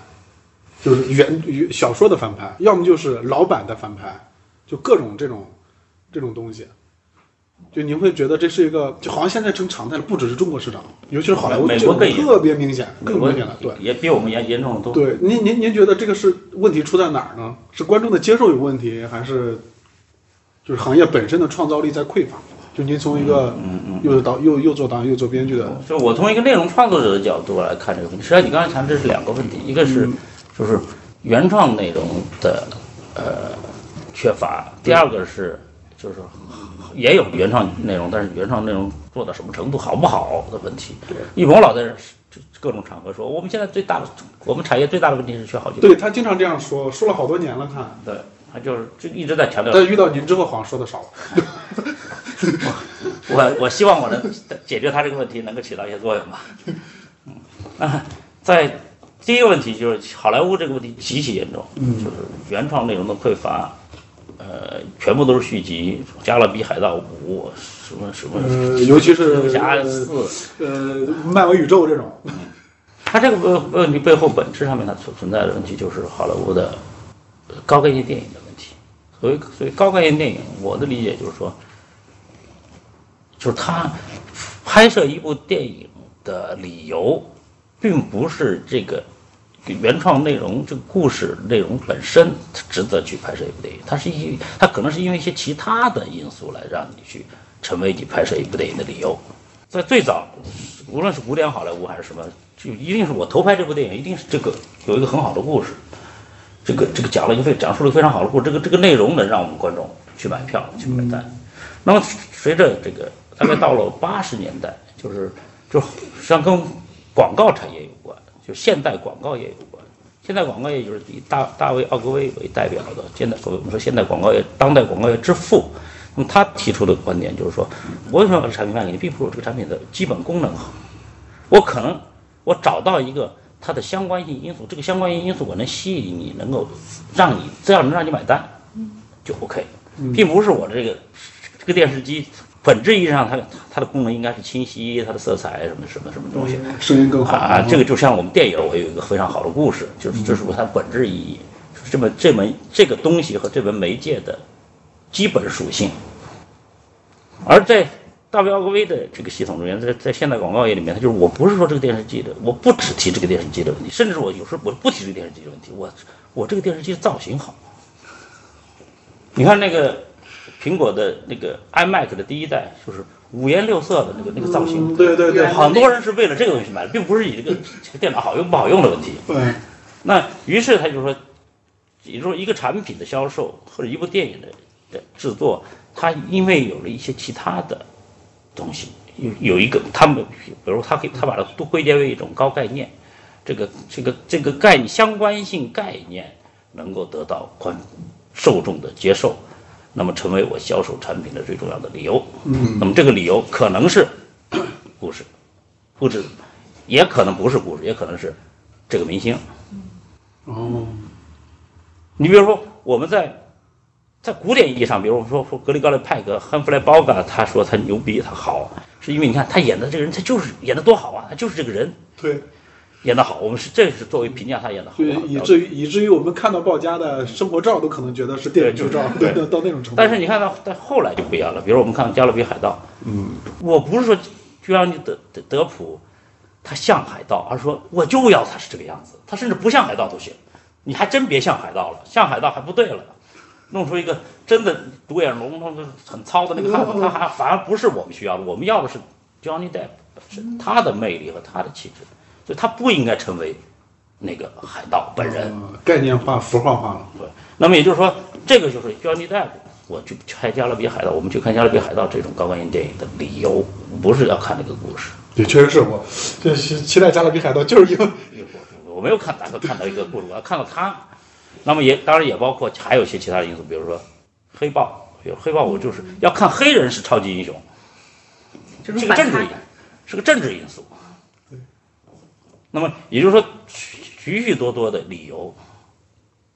就是原原小说的翻拍，要么就是老版的翻拍，就各种这种这种东西。就您会觉得这是一个，就好像现在成常态了，不只是中国市场，尤其是好莱坞，美国更特别明显，更明显了。对，也比我们严严重的多。对，您您您觉得这个是问题出在哪儿呢？是观众的接受有问题，还是就是行业本身的创造力在匮乏？就您从一个又是导又又做导演又做编剧的，就我从一个内容创作者的角度来看这个问题，实际上你刚才谈这是两个问题，一个是就是原创内容的呃缺乏，第二个是就是也有原创内容，但是原创内容做到什么程度好不好的问题。一鹏老在这各种场合说，我们现在最大的我们产业最大的问题是缺好剧本。对他经常这样说，说了好多年了，看。对，他就是就一直在强调。但遇到您之后，好像说的少。我我希望我能解决他这个问题，能够起到一些作用吧。嗯，那在第一个问题就是好莱坞这个问题极其严重，嗯就是原创内容的匮乏，呃，全部都是续集，《加勒比海盗五》什么什么，呃，尤其是蜘蛛侠呃四，呃漫威宇宙这种，它这个问问题背后本质上面它所存在的问题就是好莱坞的呃高概念电影的问题。所以，所以高概念电影，我的理解就是说，就是他拍摄一部电影的理由，并不是这个原创内容、这个故事内容本身值得去拍摄一部电影，它是一它可能是因为一些其他的因素来让你去成为你拍摄一部电影的理由。在最早，无论是古典好莱坞还是什么，就一定是我投拍这部电影，一定是这个有一个很好的故事，这个这个讲了一个非讲述了一个非常好的故事，这个这个内容能让我们观众去买票去买单。那么随着这个大概到了八十年代，就是就实际上跟广告产业有关，就现代广告业有关。现代广告业就是以大大卫奥格威为代表的现代，我们说现代广告业，当代广告业之父。那么他提出的观点就是说，我为什么要把这产品卖给你，并不是我这个产品的基本功能好，我可能我找到一个它的相关性因素，这个相关性因素我能吸引你，能够让你这样能让你买单，就 OK，并不是我这个这个电视机本质意义上它它的功能应该是清晰，它的色彩什么什么什么东西。声音更好啊，这个就像我们电影，我有一个非常好的故事，就是这是它本质意义，这么这门这个东西和这门媒介的基本属性。而在大卫奥格威的这个系统中间，在在现代广告业里面，它就是我不是说这个电视机的，我不只提这个电视机的问题，甚至我有时候我不提这个电视机的问题，我我这个电视机的造型好。你看那个苹果的那个 iMac 的第一代，就是五颜六色的那个那个造型，嗯对对对，很多人是为了这个东西买的，并不是以这个这个电脑好用不好用的问题。对，那于是他就说，也就是说一个产品的销售或者一部电影的的制作，它因为有了一些其他的东西，有有一个他们，比如他可以他把它都归结为一种高概念，这个这个这个概念相关性概念能够得到观受众的接受，那么成为我销售产品的最重要的理由。嗯那么这个理由可能是 故事，故事也可能不是故事，也可能是这个明星。哦，你比如说，我们在在古典意义上，比如说说格里高利派克、汉弗莱鲍嘎，他说他牛逼，他好，是因为你看他演的这个人，他就是演的多好啊，他就是这个人对，演得好。我们是这是作为评价他演得好所以至于以至于我们看到鲍家的生活照都可能觉得是电影剧照，对对，到那种程度。但是你看到但后来就不一样了，比如我们看《加勒比海盗》，嗯，我不是说就让你德德德普他像海盗，而是说我就要他是这个样子，他甚至不像海盗都行，你还真别像海盗了，像海盗还不对了，弄出一个真的独眼龙，弄很糙的那个汉子，他还反而不是我们需要的，我们要的是 Johnny Depp 本身他的魅力和他的气质，所以他不应该成为那个海盗本人。呃概念化、符号化了。对，那么也就是说，这个就是 Johnny Depp，我去看《加勒比海盗》，我们去看《加勒比海盗》这种高光音电影的理由，不是要看这个故事。也确实是我，这期期待《加勒比海盗》，就是因为 我没有看打算看到一个故事，我要看到他。那么也当然也包括还有一些其他的因素，比如说黑豹，比如黑豹，我就是要看黑人是超级英雄，这是个政治。是个政治因素。那么也就是说，许许多多的理由，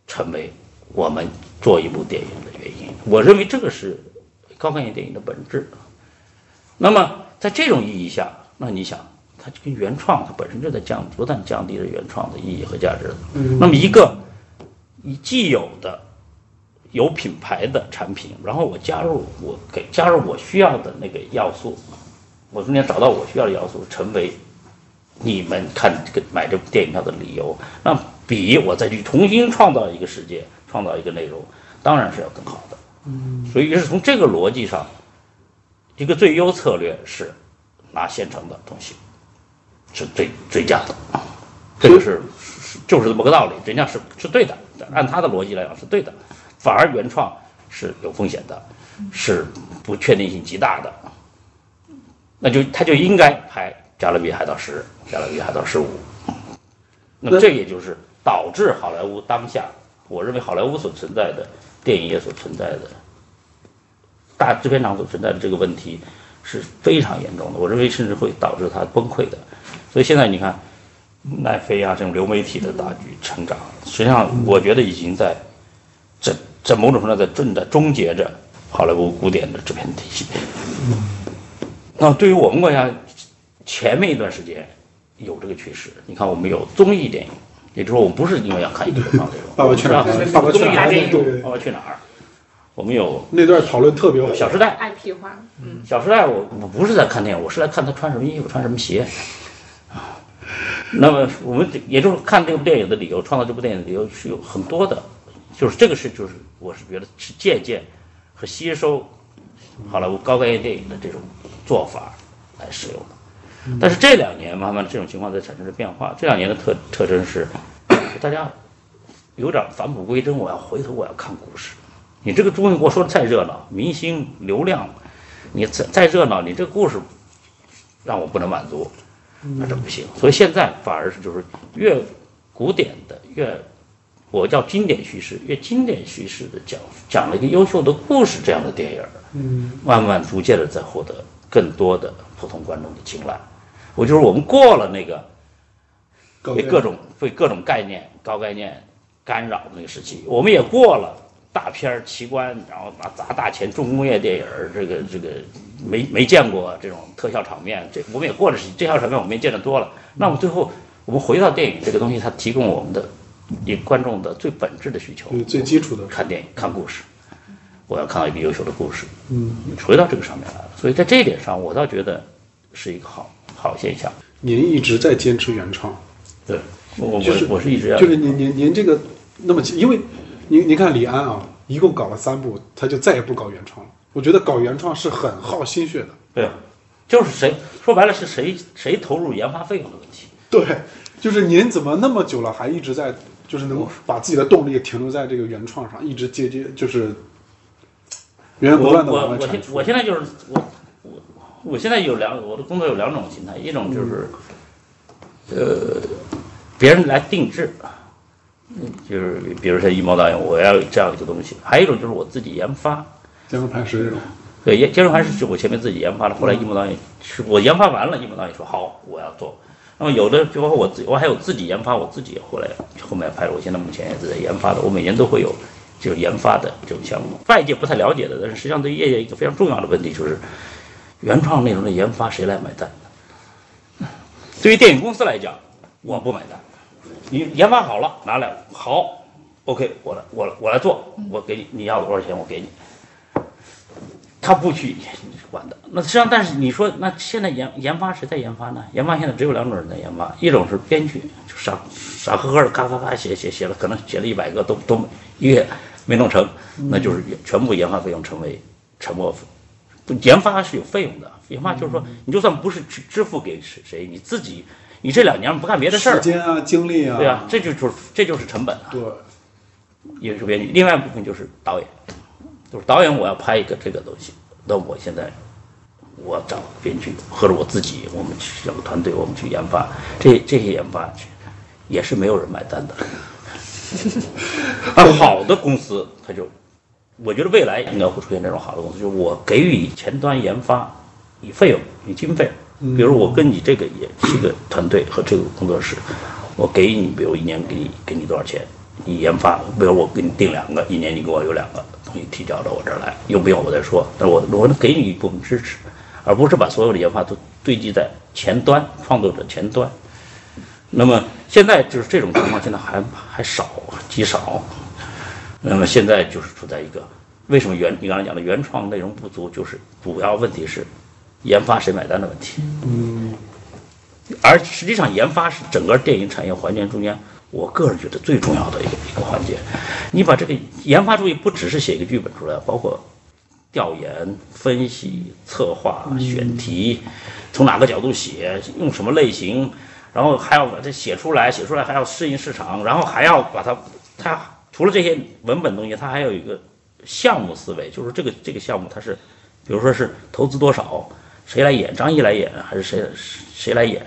成为我们做一部电影的原因。我认为这个是高概念电影的本质。那么在这种意义下，那你想，它跟原创，它本身就在降，不断降低了原创的意义和价值。那么一个以既有的有品牌的产品，然后我加入我给加入我需要的那个要素，我中间找到我需要的要素，成为你们看这个买这部电影票的理由，那比我再去重新创造一个世界，创造一个内容，当然是要更好的。嗯，所以是从这个逻辑上，一个最优策略是拿现成的东西，是最最佳的。这个是是就是这么个道理，人家是是对的，按他的逻辑来讲是对的，反而原创是有风险的，是不确定性极大的。那就他就应该拍《加勒比海盗十》《加勒比海盗十五》。那么这也就是导致好莱坞当下，我认为好莱坞所存在的电影业所存在的大制片厂所存在的这个问题是非常严重的，我认为甚至会导致它崩溃的。所以现在你看，奈飞啊这种流媒体的大局成长，实际上我觉得已经在在在某种程度上在正在终结着好莱坞古典的制片体系。那对于我们国家，前面一段时间有这个趋势。你看，我们有综艺电影，也就是说，我们不是因为要看一个原创内容，爸爸去哪儿爸爸去哪儿爸爸去哪儿？我们有那段讨论特别火《小时代》，IP 化，嗯，《小时代》我我不是在看电影，我是来看他穿什么衣服，穿什么鞋。啊，那么我们也就是看这部电影的理由，创造这部电影的理由是有很多的，就是这个是就是我是觉得是借鉴和吸收好莱坞高概念电影的这种做法来使用的。但是这两年慢慢的这种情况在产生着变化，这两年的特特征是 大家有点返璞归真，我要回头我要看故事。你这个东西给我说的再热闹，明星流量，你再再热闹，你这个故事让我不能满足，那这不行。所以现在反而是就是越古典的越，我叫经典叙事，越经典叙事的讲讲了一个优秀的故事这样的电影，嗯，慢慢逐渐的在获得更多的普通观众的青睐。我就是我们过了那个被各种被各种概念、高概念干扰的那个时期，我们也过了大片儿奇观，然后拿砸大钱重工业电影儿，这个这个没没见过这种特效场面，这我们也过了时期，特效场面我们也见得多了。那么最后我们回到电影这个东西，它提供我们的一观众的最本质的需求，最基础的，看电影、看故事，我要看到一个优秀的故事，嗯，回到这个上面来了。所以在这一点上，我倒觉得是一个好好现象。您一直在坚持原创，对，我就是我我是一直要就是您您您这个那么，因为您您看李安啊，一共搞了三部，他就再也不搞原创了。我觉得搞原创是很耗心血的。对，就是谁说白了是谁谁投入研发费用的问题。对，就是您怎么那么久了还一直在，就是能把自己的动力停留在这个原创上，一直接接就是源源不我断的我我现。我现在就是我我我现在有两我的工作有两种形态，一种就是，呃，别人来定制，嗯就是比如说一毛导演，我要有这样一个东西；还有一种就是我自己研发。坚如磐石这种，对，研坚如磐石是我前面自己研发的，后来一毛导演是我研发完了，一毛导演说好，我要做。那么有的就包括我自己，我还有自己研发，我自己也后来后面拍的，我现在目前也是在研发的，我每年都会有就是研发的这种项目。外界不太了解的，但是实际上对业界一个非常重要的问题就是，原创内容的研发谁来买单？对于电影公司来讲，我不买单。你研发好了拿来好，OK，我来我来我来做，我给你你要多少钱我给你。他不去管的。那实际上，但是你说，那现在研研发谁在研发呢？研发现在只有两种人在研发，一种是编剧，就傻傻呵呵的咔咔咔写写写了，可能写了一百个都都一个月没弄成，那就是全部研发费用成为沉没。不，研发是有费用的，研发就是说，你就算不是支支付给谁谁，你自己，你这两年不干别的事儿，时间啊，精力啊，对啊，这就就是这就是成本啊。对，也是编剧，另外一部分就是导演，就是导演我要拍一个这个东西，那我现在我找编剧或者我自己，我们去找个团队，我们去研发，这这些研发也是没有人买单的。而好的公司，他就，我觉得未来应该会出现这种好的公司，就是我给予前端研发以费用、以经费，比如我跟你这个也这个团队和这个工作室，我给你，比如一年给你给你多少钱，你研发，比如我给你定两个，一年你给我有两个东西提交到我这儿来，用不用我再说，但我我能给你一部分支持，而不是把所有的研发都堆积在前端创作者前端。那么现在就是这种情况，现在还还少，极少。那么现在就是处在一个为什么原你刚才讲的原创内容不足，就是主要问题是研发谁买单的问题。嗯，而实际上研发是整个电影产业环节中间，我个人觉得最重要的一个一个环节。你把这个研发注意，不只是写一个剧本出来，包括调研、分析、策划、选题，从哪个角度写，用什么类型。然后还要把它写出来，写出来还要适应市场，然后还要把它，它除了这些文本东西，它还有一个项目思维，就是这个这个项目它是，比如说是投资多少，谁来演，张译来演还是谁谁来演，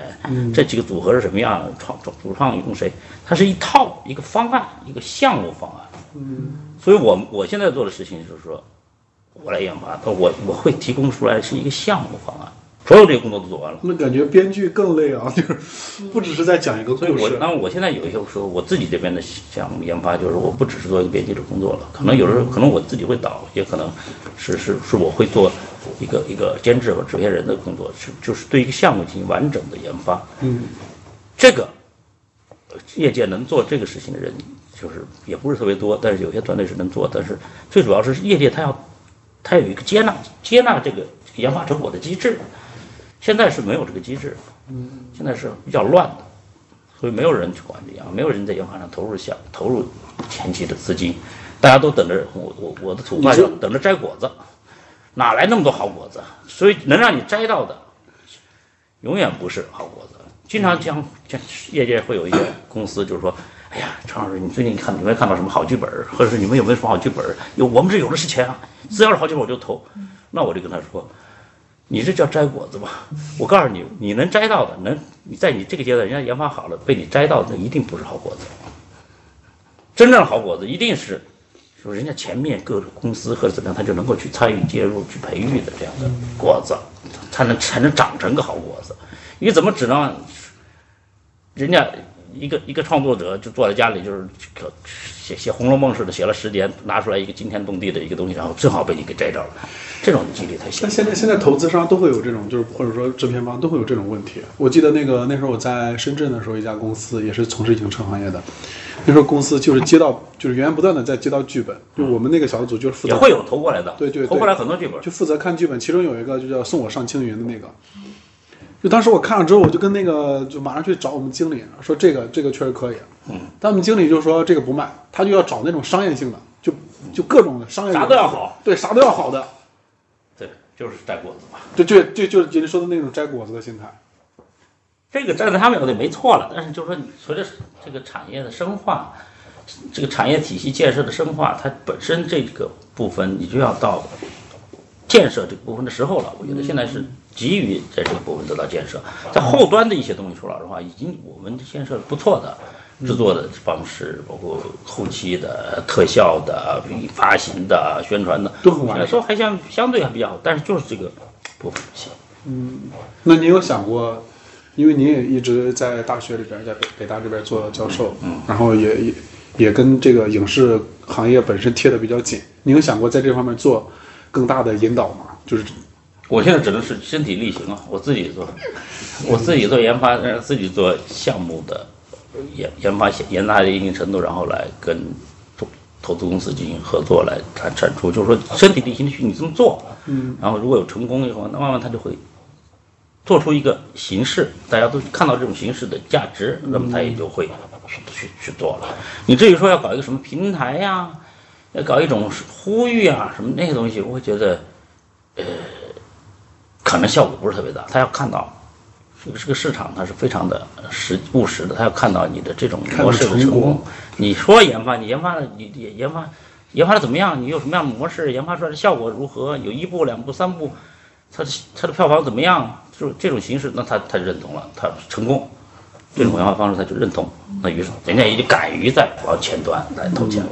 这几个组合是什么样，创主创用谁，它是一套一个方案，一个项目方案。嗯，所以我我现在做的事情就是说，我来研发，我我会提供出来是一个项目方案。所有这些工作都做完了，那感觉编剧更累啊，就是不只是在讲一个故所以我事。那我现在有一些时候，我自己这边的项目研发，就是我不只是做一个编辑的工作了，可能有时候可能我自己会导，也可能是是是我会做一个一个监制和制片人的工作，是就是对一个项目进行完整的研发。嗯，这个呃业界能做这个事情的人，就是也不是特别多，但是有些团队是能做，但是最主要是业界他要他有一个接纳接纳这个研发成果的机制。现在是没有这个机制，嗯，现在是比较乱的，所以没有人去管这样，没有人在研发上投入想投入前期的资金，大家都等着我我我的土话叫等着摘果子，哪来那么多好果子？所以能让你摘到的，永远不是好果子。经常讲讲业界会有一些公司就是说，哎呀，陈老师，你最近看有没有看到什么好剧本，或者是你们有没有什么好剧本？有，我们这有的是钱啊，只要是好剧本我就投。那我就跟他说。你这叫摘果子吧？我告诉你，你能摘到的，能你在你这个阶段，人家研发好了，被你摘到的，一定不是好果子。真正的好果子，一定是，说人家前面各个公司或者怎么样，他就能够去参与介入、去培育的这样的果子，才能才能长成个好果子。你怎么只能人家一个一个创作者就坐在家里，就是写写《红楼梦》似的，写了十年，拿出来一个惊天动地的一个东西，然后正好被你给摘着了。这种几率太小。那现在现在投资商都会有这种，就是或者说制片方都会有这种问题。我记得那个那时候我在深圳的时候，一家公司也是从事影视行业的，那时候公司就是接到就是源源不断的在接到剧本，就我们那个小组就是负责也会有投过来的，对对对投过来很多剧本，就负责看剧本，其中有一个就叫送我上青云的那个。就当时我看了之后，我就跟那个就马上去找我们经理说这个这个确实可以，嗯，但我们经理就说这个不卖，他就要找那种商业性的，就就各种的商业啥都要好，对，啥都要好的，对，就是摘果子嘛，就就就就是姐姐说的那种摘果子的心态。这个站在他们眼里没错了，但是就是说，随着这个产业的深化，这个产业体系建设的深化，它本身这个部分你就要到建设这个部分的时候了。我觉得现在是急于在这个部分得到建设，在后端的一些东西，说老实话，已经我们建设不错的。制作的方式，包括后期的特效的、发行的、宣传的，都很完善，说还相相对还比较好，但是就是这个部分不行。嗯，那你有想过，因为你也一直在大学里边，在北北大这边做教授，嗯，然后也也也跟这个影视行业本身贴的比较紧，你有想过在这方面做更大的引导吗？就是我现在只能是身体力行啊，我自己做，我自己做研发，自己做项目的。研研发研发到一定程度，然后来跟投投资公司进行合作来产产出，就是说身体力行的去你这么做，嗯，然后如果有成功以后，那慢慢他就会做出一个形式，大家都看到这种形式的价值，那么他也就会去去去做了。你至于说要搞一个什么平台呀，要搞一种呼吁啊什么那些东西，我会觉得，呃，可能效果不是特别大。他要看到这个这个市场，它是非常的实务实的，他要看到你的这种模式的成功。你说研发，你研发的你你研发研发的怎么样？你有什么样的模式？研发出来的效果如何？有一步、两步、三步，它的它的票房怎么样？就是这种形式，那他他就认同了，他成功。这种研发方式他就认同，那于是人家也就敢于在往前端来投钱了。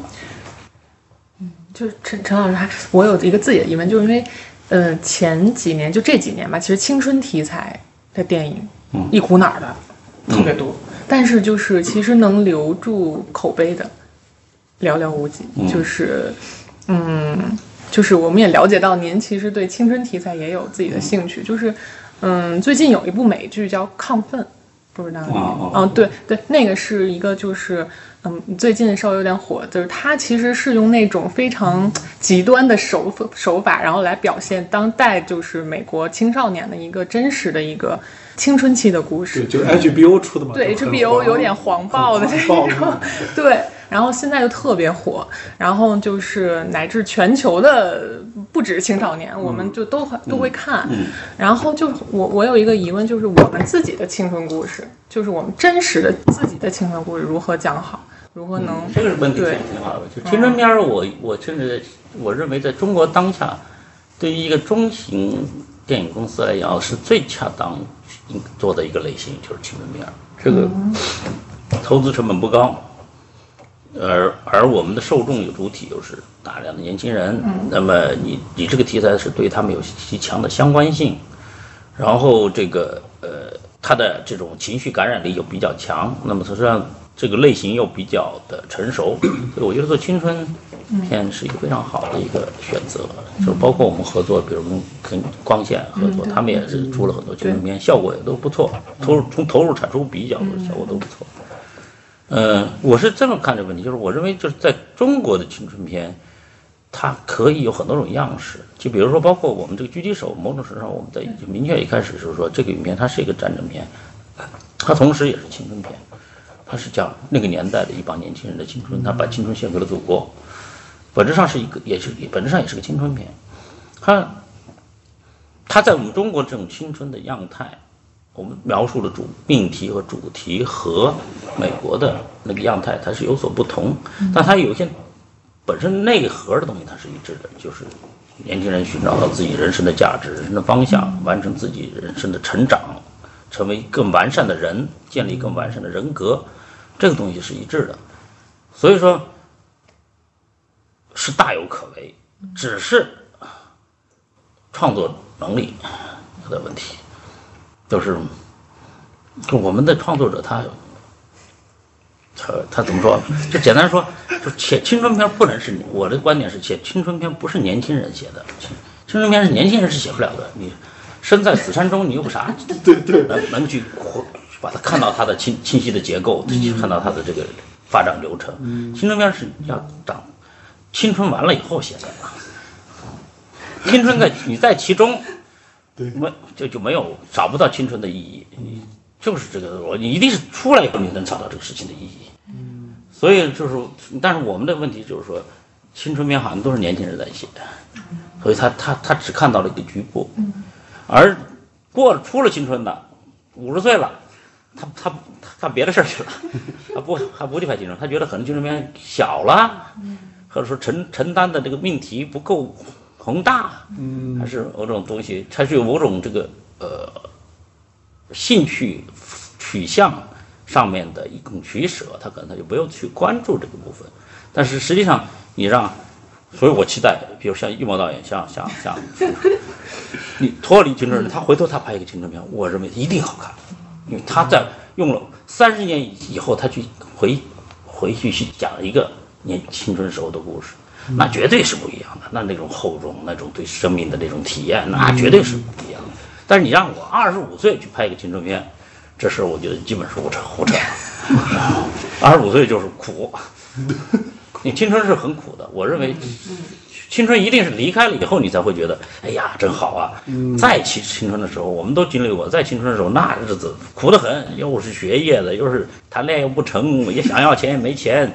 嗯就是陈陈老师还，我有一个自己的疑问，就是因为，呃，前几年就这几年吧，其实青春题材的电影，嗯。一股脑儿的特别多，但是就是其实能留住口碑的寥寥无几，嗯。就是，嗯，就是我们也了解到您其实对青春题材也有自己的兴趣，就是，嗯，最近有一部美剧叫《亢奋》。不知道你，哦哦嗯，对对，那个是一个就是，嗯，最近稍微有点火，就是他其实是用那种非常极端的手法手法，然后来表现当代就是美国青少年的一个真实的一个青春期的故事对，。就是 HBO 出的嘛，对 HBO 有点黄暴的这种，对，然后现在就特别火，然后就是乃至全球的不止青少年，我们就都很都会看。然后就我我有一个疑问，就是我们自己的青春故事，就是我们真实的自己的青春故事如何讲好，如何能这个是问题对挺挺好的。就青春片儿，我我甚至我认为在中国当下，对于一个中型电影公司来讲，是最恰当做的一个类型，就是青春片儿。这个投资成本不高，而而我们的受众有主体又是大量的年轻人，那么你你这个题材是对他们有极强的相关性，然后这个呃，他的这种情绪感染力又比较强，那么实际上这个类型又比较的成熟，所以我觉得做青春片是一个非常好的一个选择。就是包括我们合作，比如跟跟光线合作，他们也是出了很多青春片，效果也都不错，投入从投入产出比角度效果都不错。呃，我是这么看这个问题，就是我认为就是在中国的青春片，它可以有很多种样式，就比如说包括我们这个狙击手，某种程度上我们在就明确一开始就是说这个影片它是一个战争片，它同时也是青春片，它是讲那个年代的一帮年轻人的青春，他把青春献给了祖国，本质上是一个也是本质上也是个青春片，他他在我们中国这种青春的样态。我们描述的主命题和主题和美国的那个样态，它是有所不同，但它有些本身内核的东西它是一致的，就是年轻人寻找到自己人生的价值、人生的方向，完成自己人生的成长，成为更完善的人，建立更完善的人格，这个东西是一致的。所以说，是大有可为，只是创作能力的问题。就是，我们的创作者他，他他怎么说？就简单说，就写青春片不能是我的观点是写青春片不是年轻人写的，青青春片是年轻人是写不了的。你身在此山中，你有啥 对对，能能去活把它看到它的清清晰的结构，看到它的这个发展流程。青春片是要长青春完了以后写的，青春在你在其中。对。没就就没有找不到青春的意义，你就是这个我你一定是出来以后你能找到这个事情的意义。嗯，所以就是，但是我们的问题就是说，青春片好像都是年轻人在写，所以他他他只看到了一个局部，而过了出了青春的，五十岁了，他他他干别的事儿去了，他不他不去拍青春，他觉得可能青春片小了，或者说承承担的这个命题不够。宏大，嗯，还是某种东西，他是有某种这个呃兴趣取向上面的一种取舍，他可能他就不用去关注这个部分。但是实际上，你让，所以我期待，比如像预谋导演，像像像，你脱离青春人，他回头他拍一个青春片，我认为一定好看，因为他在用了三十年以后，他去回回去去讲一个年青春时候的故事。那绝对是不一样的，那那种厚重，那种对生命的那种体验，那绝对是不一样的。但是你让我二十五岁去拍一个青春片，这事我觉得基本是胡扯胡扯。二十五岁就是苦，你青春是很苦的，我认为，青春一定是离开了以后，你才会觉得，哎呀，真好啊！在青青春的时候，我们都经历过，在青春的时候，那日子苦得很，又是学业的，又是谈恋爱又不成，也想要钱也没钱，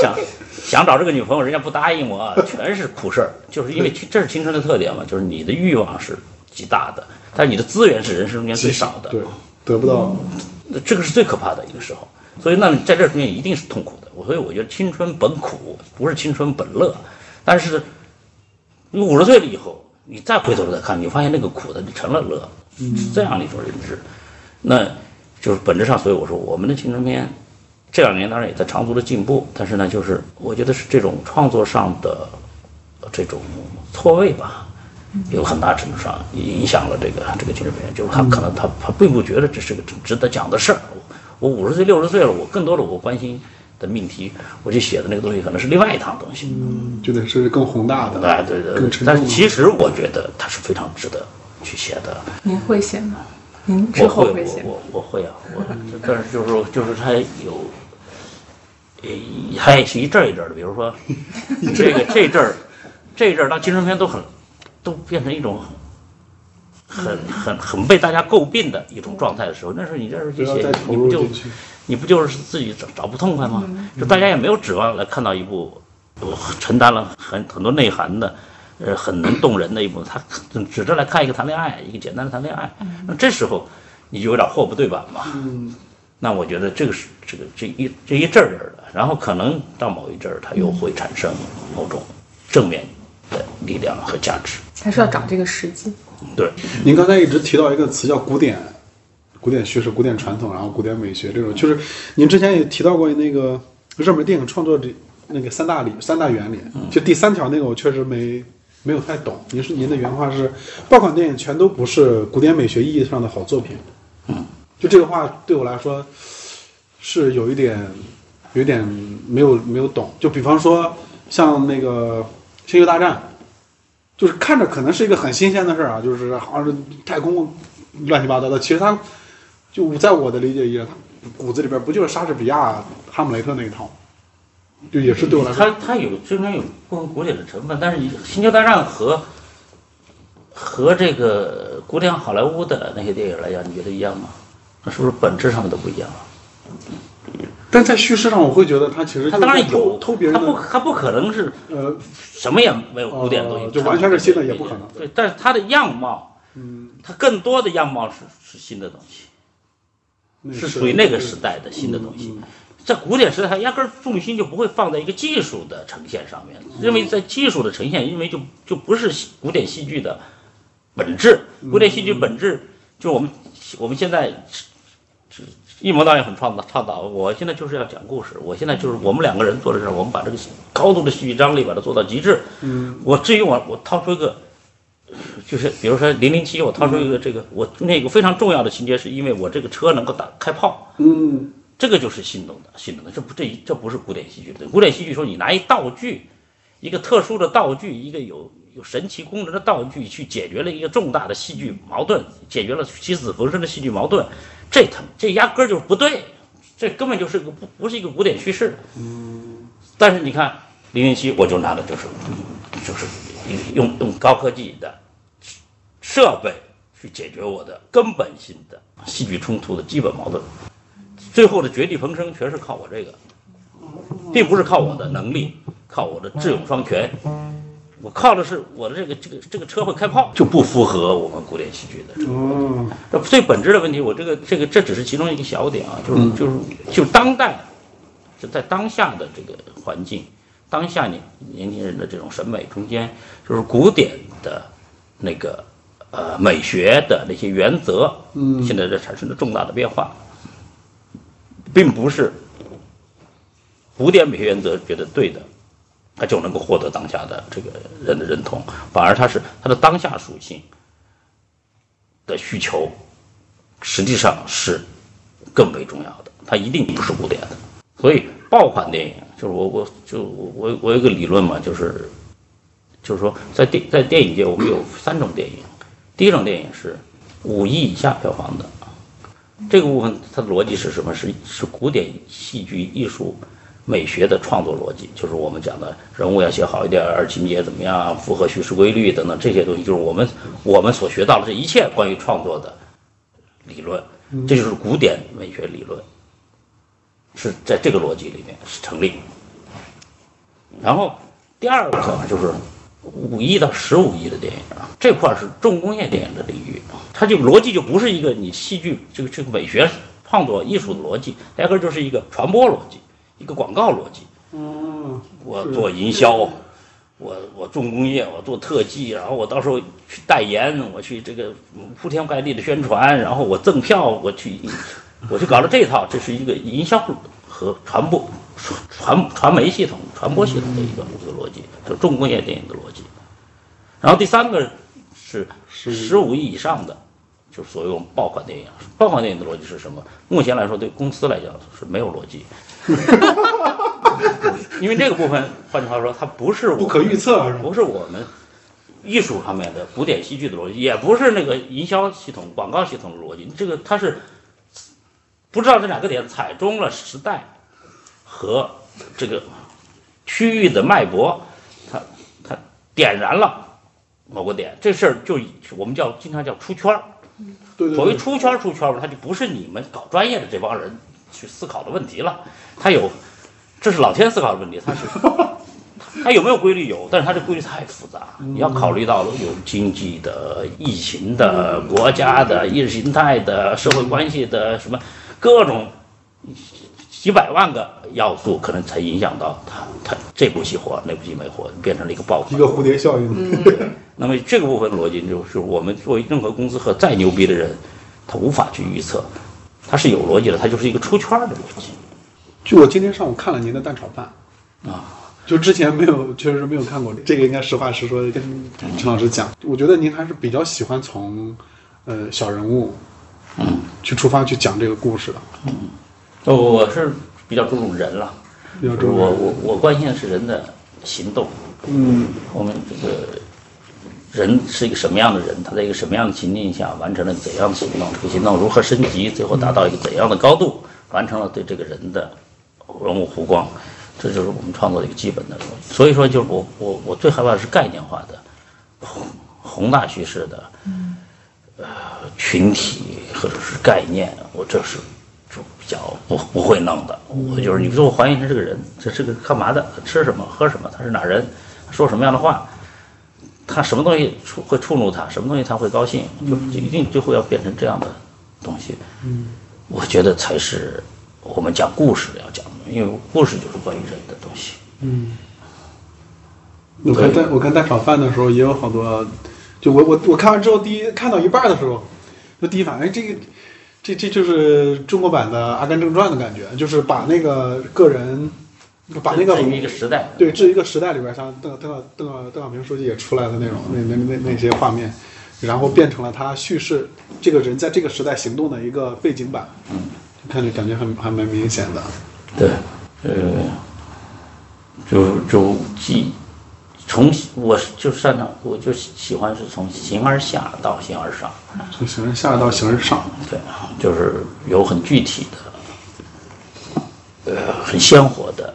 想 想找这个女朋友，人家不答应我，全是苦事儿。就是因为这是青春的特点嘛，就是你的欲望是极大的，但是你的资源是人生中间最少的，对，得不到，这个是最可怕的一个时候。所以，那在这中间一定是痛苦的。所以，我觉得青春本苦，不是青春本乐。但是，你五十岁了以后，你再回头再看，你发现那个苦的就成了乐，是这样的一种认知。那就是本质上，所以我说，我们的青春片这两年当然也在长足的进步，但是呢，就是我觉得是这种创作上的这种错位吧，有很大程度上影响了这个这个青春片。就是他可能他他并不觉得这是个值得讲的事儿。我五十岁六十岁了，我更多的我关心的命题，我去写的那个东西可能是另外一趟东西，嗯，就得是更宏大的，哎，对对。但是其实我觉得它是非常值得去写的。您会写吗？您之后会写？我我会啊，我 但是就是说，就是它有，呃，它也是一阵一阵的。比如说，这个这阵儿，这阵儿当青春片都很，都变成一种。很很很被大家诟病的一种状态的时候，那时候你这时候这些，你不就你不就是自己找找不痛快吗？就大家也没有指望来看到一部承担了很很多内涵的，呃，很能动人的一部，他指着来看一个谈恋爱，一个简单的谈恋爱。那这时候你就有点货不对版嘛。那我觉得这个是这个这一这一阵儿的，然后可能到某一阵儿，它又会产生某种正面的力量和价值。还是要找这个时机。对，您刚才一直提到一个词叫古典，古典叙事、古典传统，然后古典美学这种，就是您之前也提到过那个热门电影创作的那个三大理、三大原理，就第三条那个我确实没没有太懂。您是您的原话是，爆款电影全都不是古典美学意义上的好作品。嗯，就这个话对我来说是有一点，有点没有没有懂。就比方说像那个《星球大战》。就是看着可能是一个很新鲜的事儿啊，就是好像是太空乱七八糟的。其实他就在我的理解里，他骨子里边不就是莎士比亚、哈姆雷特那一套，就也是对我来说。他他有虽然有部分古典的成分，但是《星球大战》和和这个古典好莱坞的那些电影来讲，你觉得一样吗？那是不是本质上的都不一样啊？但在叙事上，我会觉得他其实他当然有偷别人，他不他不可能是呃什么也没有古典的东西，就完全是新的也不可能。对，但是他的样貌，嗯，他更多的样貌是是新的东西，是属于那个时代的新的东西。在古典时代，它压根儿重心就不会放在一个技术的呈现上面，认为在技术的呈现，因为就就不是古典戏剧的本质。古典戏剧本质就是我们我们现在是。一模导演很创造倡导，我现在就是要讲故事。我现在就是我们两个人做的事，我们把这个高度的戏剧张力把它做到极致。嗯，我至于我我掏出一个，就是比如说零零七，我掏出一个这个，我那个非常重要的情节，是因为我这个车能够打开炮。嗯，这个就是心动的，心动的。这不这这不是古典戏剧的。古典戏剧说你拿一道具，一个特殊的道具，一个有有神奇功能的道具，去解决了一个重大的戏剧矛盾，解决了起死回生的戏剧矛盾。这他这压根儿就是不对，这根本就是个不不是一个古典叙事。嗯，但是你看《零零七》，我就拿的就是就是用用高科技的设备去解决我的根本性的戏剧冲突的基本矛盾，最后的绝地逢生全是靠我这个，并不是靠我的能力，靠我的智勇双全。我靠的是我的这个这个这个车会开炮，就不符合我们古典戏剧的。最本质的问题，我这个这个这只是其中一个小点啊，就是就是就当代，就在当下的这个环境，当下年年轻人的这种审美中间，就是古典的那个呃美学的那些原则，嗯，现在在产生了重大的变化，并不是古典美学原则觉得对的。他就能够获得当下的这个人的认同，反而他是他的当下属性的需求，实际上是更为重要的。它一定不是古典的，所以爆款电影就是我我就我我有个理论嘛，就是就是说在电在电影界我们有三种电影，第一种电影是五亿以下票房的，这个部分它的逻辑是什么？是是古典戏剧艺术。美学的创作逻辑，就是我们讲的人物要写好一点，情节怎么样，符合叙事规律等等这些东西，就是我们我们所学到的这一切关于创作的理论，这就是古典美学理论，是在这个逻辑里面是成立。然后第二个就是五亿到十五亿的电影啊，这块是重工业电影的领域，它就逻辑就不是一个你戏剧这个这个美学创作艺术的逻辑，压根就是一个传播逻辑，一个广告逻辑。嗯，我做营销，我我重工业，我做特技，然后我到时候去代言，我去这个铺天盖地的宣传，然后我赠票，我去我就搞了这一套，这是一个营销和传播传传媒系统、传播系统的一个一个逻辑，就重工业电影的逻辑。然后第三个是十五亿以上的，就是所谓我们爆款电影。爆款电影的逻辑是什么？目前来说，对公司来讲是没有逻辑。因为这个部分，换句话说，它不是不可预测，不是我们艺术方面的古典戏剧的逻辑，也不是那个营销系统、广告系统的逻辑。这个它是不知道这两个点踩中了时代和这个区域的脉搏，它它点燃了某个点，这事儿就我们叫经常叫出圈儿。对，所谓出圈出圈嘛，它就不是你们搞专业的这帮人去思考的问题了，它有。这是老天思考的问题，它是 它有没有规律？有，但是它这规律太复杂，你要考虑到有经济的、疫情的、国家的、意识形态的、社会关系的什么各种几百万个要素，可能才影响到他他这部戏火，那部戏没火，变成了一个爆款，一个蝴蝶效应。那么这个部分逻辑就是我们作为任何公司和再牛逼的人，他无法去预测，它是有逻辑的，它就是一个出圈的逻辑。就我今天上午看了您的蛋炒饭，啊，就之前没有，确实没有看过这个，应该实话实说跟陈老师讲。我觉得您还是比较喜欢从，呃，小人物，嗯，去出发去讲这个故事的。嗯，我是比较注重人了，比较重我我我关心的是人的行动。嗯，我们这个人是一个什么样的人？他在一个什么样的情境下完成了怎样的行动？这个行动如何升级？最后达到一个怎样的高度？完成了对这个人的。人物弧光，这就是我们创作的一个基本的。所以说，就是我我我最害怕的是概念化的宏宏大叙事的，呃，群体或者是概念，我这是就比较不不会弄的。我就是你说我还原他这个人，这是个干嘛的？吃什么？喝什么？他是哪人？说什么样的话？他什么东西触会触怒他？什么东西他会高兴？就就一定最后要变成这样的东西。嗯，我觉得才是。我们讲故事要讲的，因为故事就是关于人的东西。嗯，我看蛋我看蛋炒饭的时候也有好多，就我我我看完之后，第一看到一半的时候，就第一反应，这个这这就是中国版的《阿甘正传》的感觉，就是把那个个人，把那个一个时代，对，这一个时代里边，像邓邓邓邓小平书记也出来的那种那那那那些画面，然后变成了他叙事这个人在这个时代行动的一个背景板。嗯。看着感觉很还蛮明显的，对，呃，就就既从我就擅长，我就喜欢是从形而下到形而上，从形而下到形而上，对，就是有很具体的，呃，很鲜活的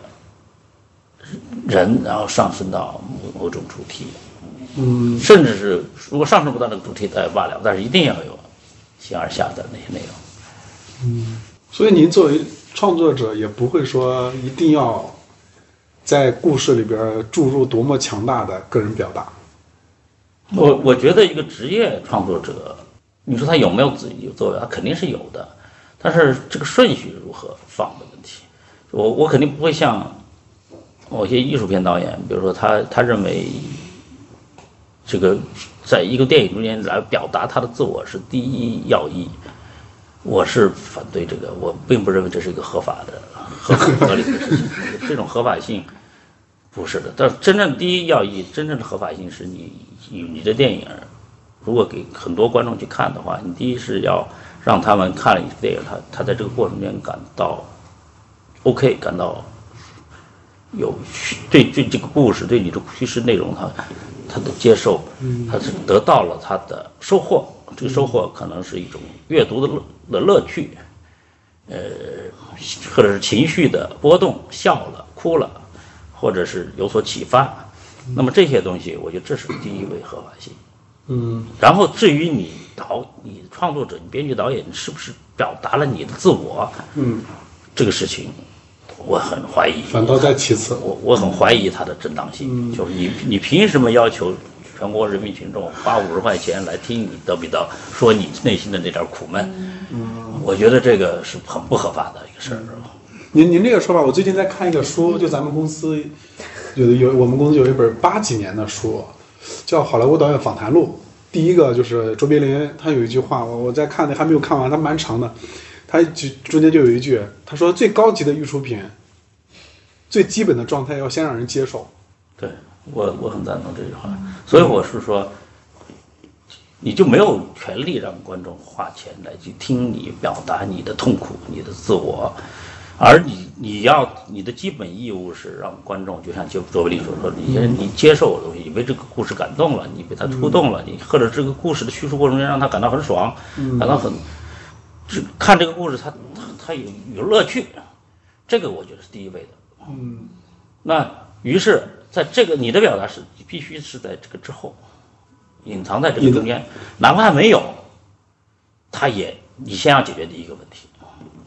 人，然后上升到某某种主题，嗯，甚至是如果上升不到那个主题再罢了，但是一定要有形而下的那些内容，嗯。所以您作为创作者，也不会说一定要在故事里边注入多么强大的个人表达。我我觉得一个职业创作者，你说他有没有自己有作为，他肯定是有的，但是这个顺序如何放的问题，我我肯定不会像某些艺术片导演，比如说他他认为这个在一个电影中间来表达他的自我是第一要义。我是反对这个，我并不认为这是一个合法的、合合理的事情。这种合法性不是的。但真正第一要义，真正的合法性是你你你的电影，如果给很多观众去看的话，你第一是要让他们看了你的电影，他他在这个过程中间感到 OK，感到有对对这个故事、对你的叙事内容，他他的接受，他是得到了他的收获。这个收获可能是一种阅读的乐的乐趣，呃，或者是情绪的波动，笑了、哭了，或者是有所启发，那么这些东西，我觉得这是第一位合法性。嗯，然后至于你导、你创作者、你编剧、导演是不是表达了你的自我，嗯，这个事情我很怀疑。反倒在其次。我我很怀疑它的正当性，就是你你凭什么要求全国人民群众花五十块钱来听你叨逼叨，说你内心的那点苦闷？嗯，我觉得这个是很不合法的一个事儿。您您这个说法，我最近在看一个书，就咱们公司有有我们公司有一本八几年的书，叫《好莱坞导演访谈录》。第一个就是卓别林，他有一句话，我我在看的还没有看完，他蛮长的，他就中间就有一句，他说最高级的艺术品，最基本的状态要先让人接受。对我我很赞同这句话，所以我是说，你就没有权利让观众花钱来去听你表达你的痛苦、你的自我，而你你要你的基本义务是让观众，就像就卓别林所说，你先你接受我的东西，你被这个故事感动了，你被他触动了，你或者这个故事的叙述过程中让他感到很爽，感到很，这看这个故事他他他有有乐趣，这个我觉得是第一位的。嗯，那于是在这个你的表达是必须是在这个之后，隐藏在这个中间，哪怕没有，他也你先要解决第一个问题。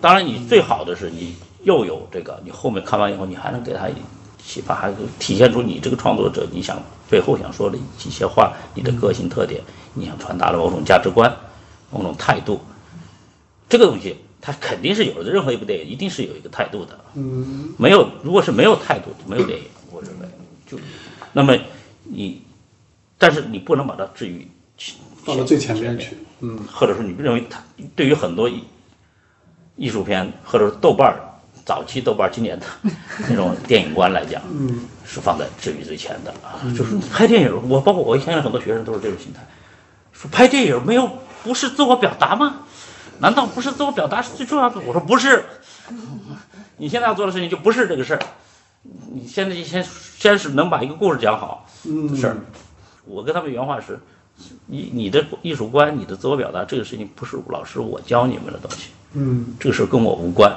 当然，你最好的是你又有这个，你后面看完以后，你还能给他启发，还体现出你这个创作者你想背后想说的一些话，你的个性特点，你想传达的某种价值观、某种态度，这个东西它肯定是有的。任何一部电影一定是有一个态度的。嗯，没有，如果是没有态度，就没有电影。我认为，就那么你，但是你不能把它置于放到最前面去。嗯，或者说你认为它对于很多艺艺术片或者豆瓣儿早期豆瓣儿经典的那种电影观来讲，嗯，是放在置于最前的啊。就是拍电影，我包括我现在很多学生都是这种心态，说拍电影没有不是自我表达吗？难道不是自我表达是最重要的？我说不是，你现在要做的事情就不是这个事儿。你现在就先先是能把一个故事讲好嗯的事儿。我跟他们原话是：你你的艺术观、你的自我表达这个事情，不是老师我教你们的东西，嗯这个事儿跟我无关，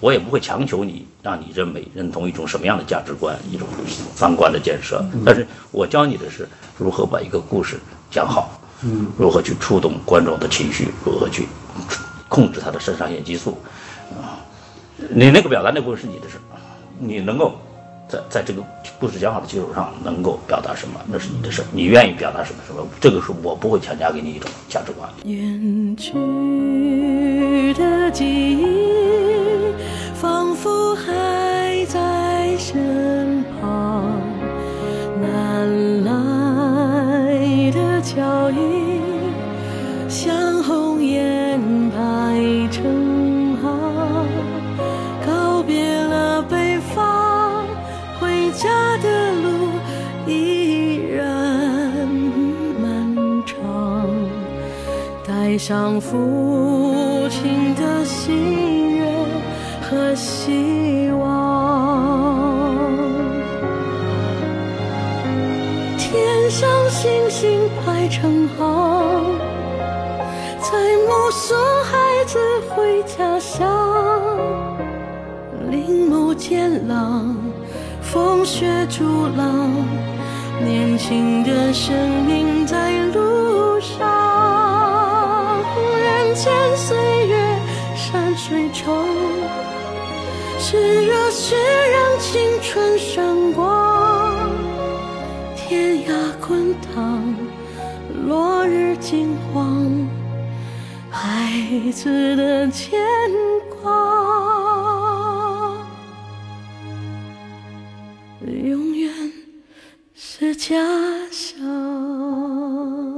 我也不会强求你让你认为认同一种什么样的价值观、一种三观的建设。但是我教你的是如何把一个故事讲好，嗯，如何去触动观众的情绪，如何去控制他的肾上腺激素，啊，你那个表达那部分是你的事儿，你能够在在这个故事讲好的基础上能够表达什么，那是你的事儿，你愿意表达什么什么，这个是我不会强加给你一种价值观。远去的记忆，仿佛还在身旁。南来的脚印，像带上父亲的心愿和希望，天上星星排成行，在目送孩子回家乡。林木渐朗，风雪阻浪，年轻的生命在路上。人间岁月山水长，是热血让青春闪光。天涯滚烫，落日金黄，孩子的牵挂，永远是家乡。